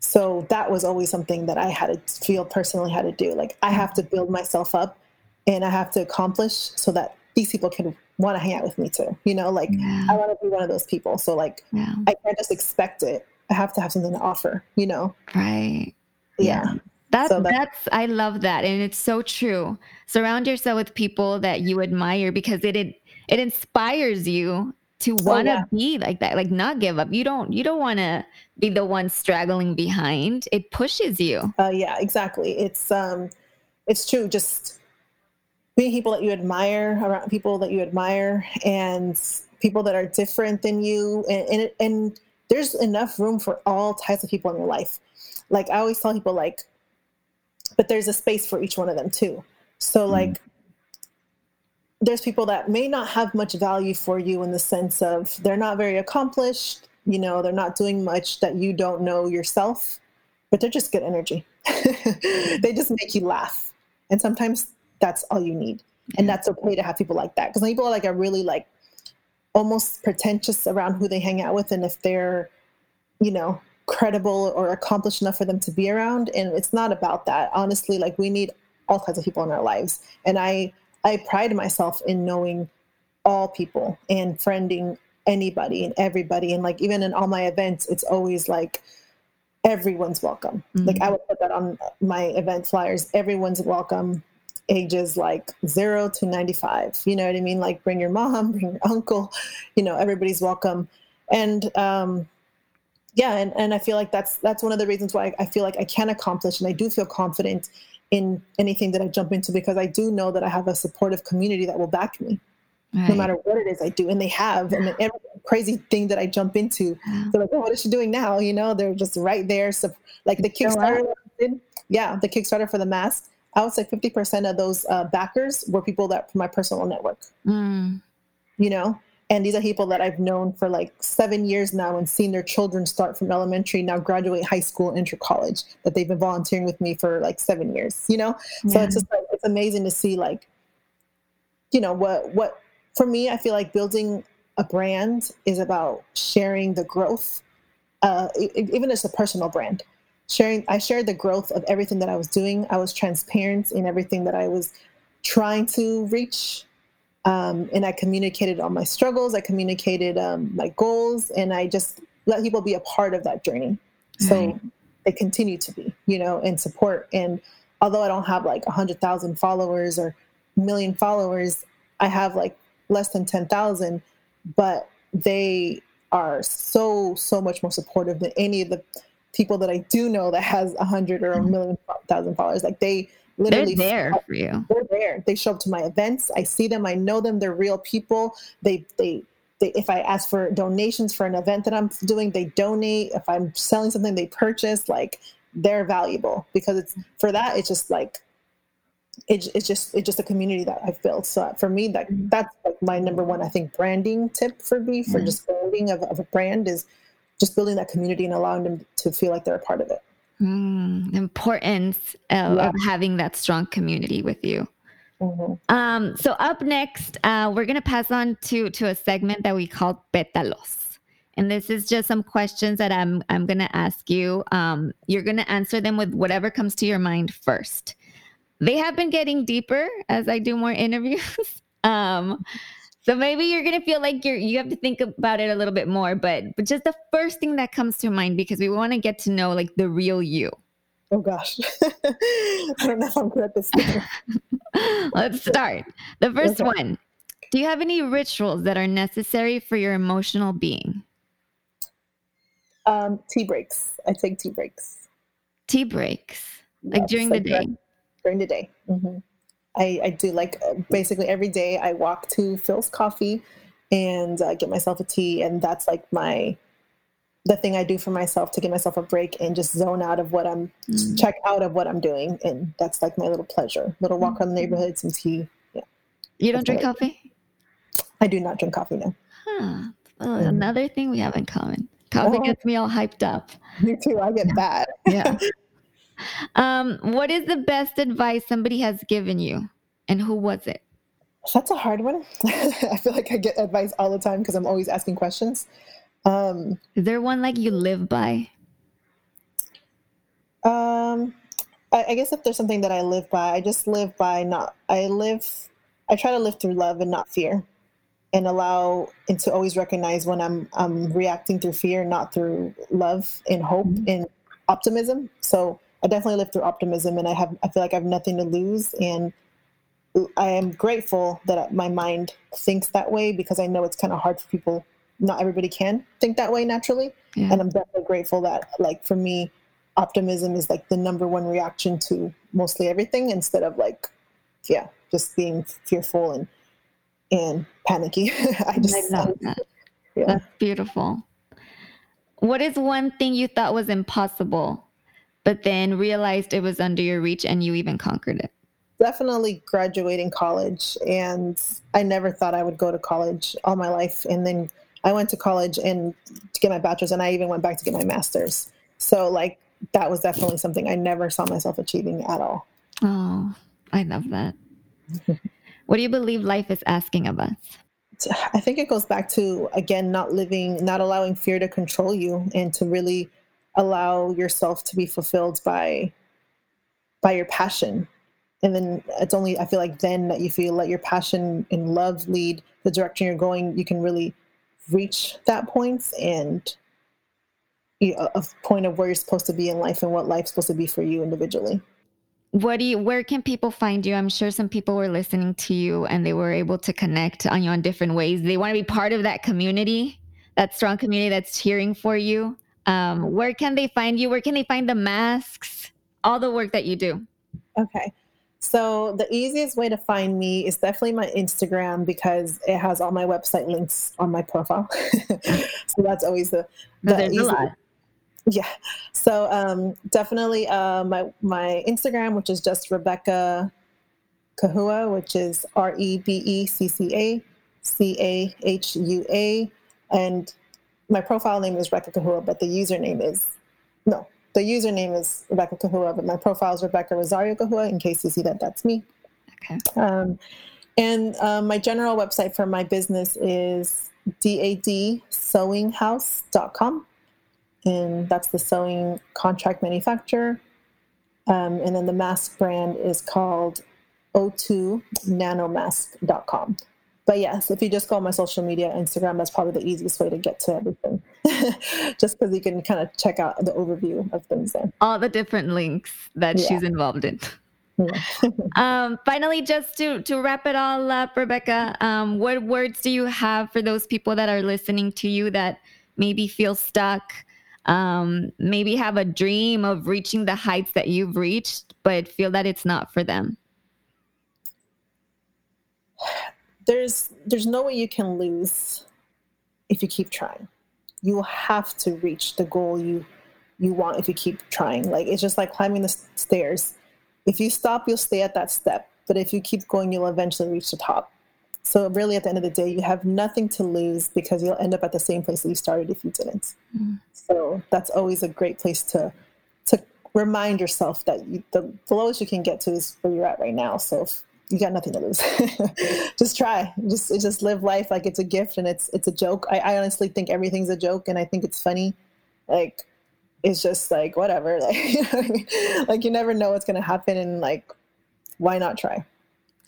Speaker 2: so that was always something that i had to feel personally had to do like i have to build myself up and i have to accomplish so that these people can want to hang out with me too. You know, like yeah. I want to be one of those people. So like yeah. I can't just expect it. I have to have something to offer, you know?
Speaker 1: Right. Yeah. yeah. That, so that's I love that and it's so true. Surround yourself with people that you admire because it it, it inspires you to want to oh, yeah. be like that like not give up you don't you don't want to be the one straggling behind it pushes you
Speaker 2: uh, yeah exactly it's um it's true just being people that you admire around people that you admire and people that are different than you and, and, and there's enough room for all types of people in your life like i always tell people like but there's a space for each one of them too so mm. like mm. There's people that may not have much value for you in the sense of they're not very accomplished you know they're not doing much that you don't know yourself but they're just good energy <laughs> they just make you laugh and sometimes that's all you need. And that's okay to have people like that. Because people are like are really like almost pretentious around who they hang out with and if they're, you know, credible or accomplished enough for them to be around. And it's not about that. Honestly, like we need all kinds of people in our lives. And I I pride myself in knowing all people and friending anybody and everybody. And like even in all my events, it's always like everyone's welcome. Mm-hmm. Like I would put that on my event flyers. Everyone's welcome ages like zero to 95. You know what I mean? Like bring your mom, <laughs> bring your uncle, you know, everybody's welcome. And um, yeah, and, and I feel like that's that's one of the reasons why I feel like I can accomplish and I do feel confident in anything that I jump into because I do know that I have a supportive community that will back me. Right. No matter what it is I do, and they have, and every crazy thing that I jump into, they're like, "Oh, what is she doing now?" You know, they're just right there. So, like the Kickstarter, yeah, the Kickstarter for the mask I would say 50% of those uh, backers were people that from my personal network. Mm. You know, and these are people that I've known for like seven years now and seen their children start from elementary, now graduate high school, enter college, that they've been volunteering with me for like seven years, you know? Yeah. So it's just like, it's amazing to see like, you know, what, what, for me, I feel like building a brand is about sharing the growth, uh, even as a personal brand sharing i shared the growth of everything that i was doing i was transparent in everything that i was trying to reach um, and i communicated all my struggles i communicated um, my goals and i just let people be a part of that journey so right. they continue to be you know and support and although i don't have like a 100000 followers or million followers i have like less than 10000 but they are so so much more supportive than any of the people that I do know that has a hundred or a million thousand followers. Like they literally
Speaker 1: they're there for you.
Speaker 2: They're there. They show up to my events. I see them. I know them. They're real people. They they they, if I ask for donations for an event that I'm doing, they donate. If I'm selling something, they purchase. Like they're valuable because it's for that. It's just like it, it's just it's just a community that I've built. So for me, that mm-hmm. that's like my number one, I think, branding tip for me for mm-hmm. just branding of, of a brand is just building that community and allowing them to feel like they're a part of it.
Speaker 1: Mm, importance of, yeah. of having that strong community with you. Mm-hmm. Um, so up next, uh, we're gonna pass on to to a segment that we call Pétalos. And this is just some questions that I'm I'm gonna ask you. Um, you're gonna answer them with whatever comes to your mind first. They have been getting deeper as I do more <laughs> interviews. um, so maybe you're gonna feel like you're you have to think about it a little bit more, but but just the first thing that comes to mind because we want to get to know like the real you.
Speaker 2: Oh gosh. <laughs> I don't know if I'm good at this. <laughs>
Speaker 1: Let's start. The first okay. one. Do you have any rituals that are necessary for your emotional being?
Speaker 2: Um, tea breaks. I take tea breaks.
Speaker 1: Tea breaks, like during like the day.
Speaker 2: During the day. I, I do like basically every day. I walk to Philz Coffee and uh, get myself a tea, and that's like my the thing I do for myself to give myself a break and just zone out of what I'm mm. check out of what I'm doing, and that's like my little pleasure. Little walk around the mm-hmm. neighborhood, some tea. Yeah.
Speaker 1: You don't drink coffee?
Speaker 2: I do not drink coffee now.
Speaker 1: Huh. Well, mm. Another thing we have in common. Coffee oh. gets me all hyped up. <laughs>
Speaker 2: Me too. I get bad.
Speaker 1: yeah. <laughs> Um, what is the best advice somebody has given you, and who was it?
Speaker 2: That's a hard one. <laughs> I feel like I get advice all the time because I'm always asking questions. Um,
Speaker 1: Is there one like you live by?
Speaker 2: Um, I, I guess if there's something that I live by, I just live by not. I live. I try to live through love and not fear, and allow and to always recognize when I'm I'm reacting through fear, not through love and hope mm-hmm. and optimism. So I definitely live through optimism, and I have. I feel like I have nothing to lose, and I am grateful that my mind thinks that way because I know it's kind of hard for people not everybody can think that way naturally. Yeah. And I'm definitely grateful that, like, for me, optimism is like the number one reaction to mostly everything instead of like, yeah, just being fearful and and panicky. <laughs> I just
Speaker 1: I love that. Yeah. That's beautiful. What is one thing you thought was impossible, but then realized it was under your reach and you even conquered it?
Speaker 2: Definitely graduating college. And I never thought I would go to college all my life. And then I went to college and to get my bachelor's, and I even went back to get my master's. So like that was definitely something I never saw myself achieving at all.
Speaker 1: Oh, I love that. <laughs> what do you believe life is asking of us?
Speaker 2: I think it goes back to again not living, not allowing fear to control you, and to really allow yourself to be fulfilled by by your passion. And then it's only I feel like then that you feel let your passion and love lead the direction you're going. You can really reach that point and you know, a point of where you're supposed to be in life and what life's supposed to be for you individually.
Speaker 1: What do you where can people find you? I'm sure some people were listening to you and they were able to connect on you in different ways. They want to be part of that community, that strong community that's cheering for you. Um, where can they find you? Where can they find the masks? All the work that you do.
Speaker 2: Okay. So the easiest way to find me is definitely my Instagram because it has all my website links on my profile. <laughs> so that's always the, the easy. Yeah. So um, definitely uh, my my Instagram, which is just Rebecca Cahua, which is R E B E C C A C A H U A, and my profile name is Rebecca Cahua, but the username is no the username is Rebecca Cahua, but my profile is Rebecca Rosario Cahua. in case you see that that's me. Okay. Um, and um, my general website for my business is dadsewinghouse.com. And that's the sewing contract manufacturer. Um, and then the mask brand is called o2nanomask.com but yes, if you just go on my social media, Instagram, that's probably the easiest way to get to everything. <laughs> just because you can kind of check out the overview of things there.
Speaker 1: All the different links that yeah. she's involved in. Yeah. <laughs> um, finally, just to to wrap it all up, Rebecca, um, what words do you have for those people that are listening to you that maybe feel stuck, um, maybe have a dream of reaching the heights that you've reached, but feel that it's not for them?
Speaker 2: There's there's no way you can lose if you keep trying. You will have to reach the goal you you want if you keep trying. Like it's just like climbing the stairs. If you stop, you'll stay at that step. But if you keep going, you'll eventually reach the top. So really, at the end of the day, you have nothing to lose because you'll end up at the same place that you started if you didn't. Mm. So that's always a great place to to remind yourself that you, the, the lowest you can get to is where you're at right now. So you got nothing to lose. <laughs> just try. Just just live life like it's a gift and it's it's a joke. I, I honestly think everything's a joke, and I think it's funny. Like it's just like whatever. <laughs> Like you, know I mean? like you never know what's gonna happen, and like why not try?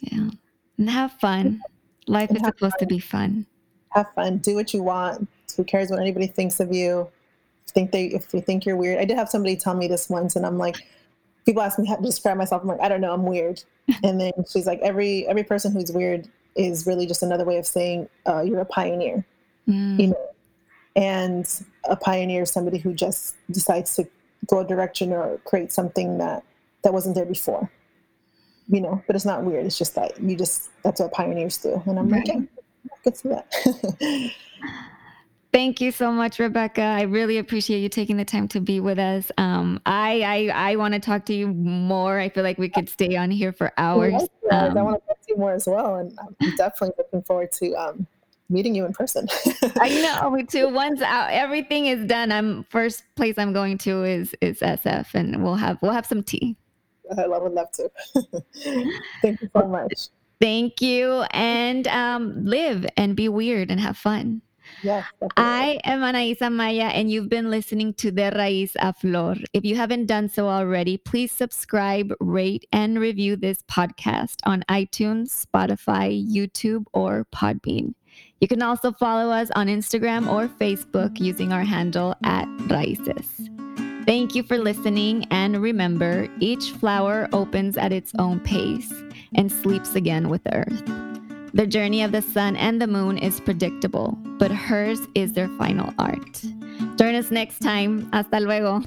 Speaker 1: Yeah, and have fun. Life is supposed fun. to be fun.
Speaker 2: Have fun. Do what you want. Who cares what anybody thinks of you? Think they if they think you're weird. I did have somebody tell me this once, and I'm like, people ask me how to describe myself. I'm like, I don't know, I'm weird. <laughs> and then she's like, every every person who's weird is really just another way of saying uh, you're a pioneer. Mm. You know, and a pioneer is somebody who just decides to go a direction or create something that that wasn't there before you know, but it's not weird. It's just that you just that's what pioneers do. And I'm right. like, yeah, I could see that. <laughs>
Speaker 1: Thank you so much, Rebecca. I really appreciate you taking the time to be with us. Um, I I, I want to talk to you more. I feel like we could stay on here for hours.
Speaker 2: um, I want to talk to you more as well, and I'm definitely looking forward to um, meeting you in person. <laughs>
Speaker 1: I know, me too. Once out, everything is done, I'm first place I'm going to is is SF, and we'll have we'll have some tea.
Speaker 2: I would love to. <laughs> Thank you so much.
Speaker 1: Thank you. And um, live and be weird and have fun.
Speaker 2: Yes,
Speaker 1: I am Anaisa Maya, and you've been listening to De Raiz a Flor. If you haven't done so already, please subscribe, rate, and review this podcast on iTunes, Spotify, YouTube, or Podbean. You can also follow us on Instagram or Facebook using our handle at Raices. Thank you for listening, and remember each flower opens at its own pace and sleeps again with earth. The journey of the sun and the moon is predictable, but hers is their final art. Join us next time. Hasta luego.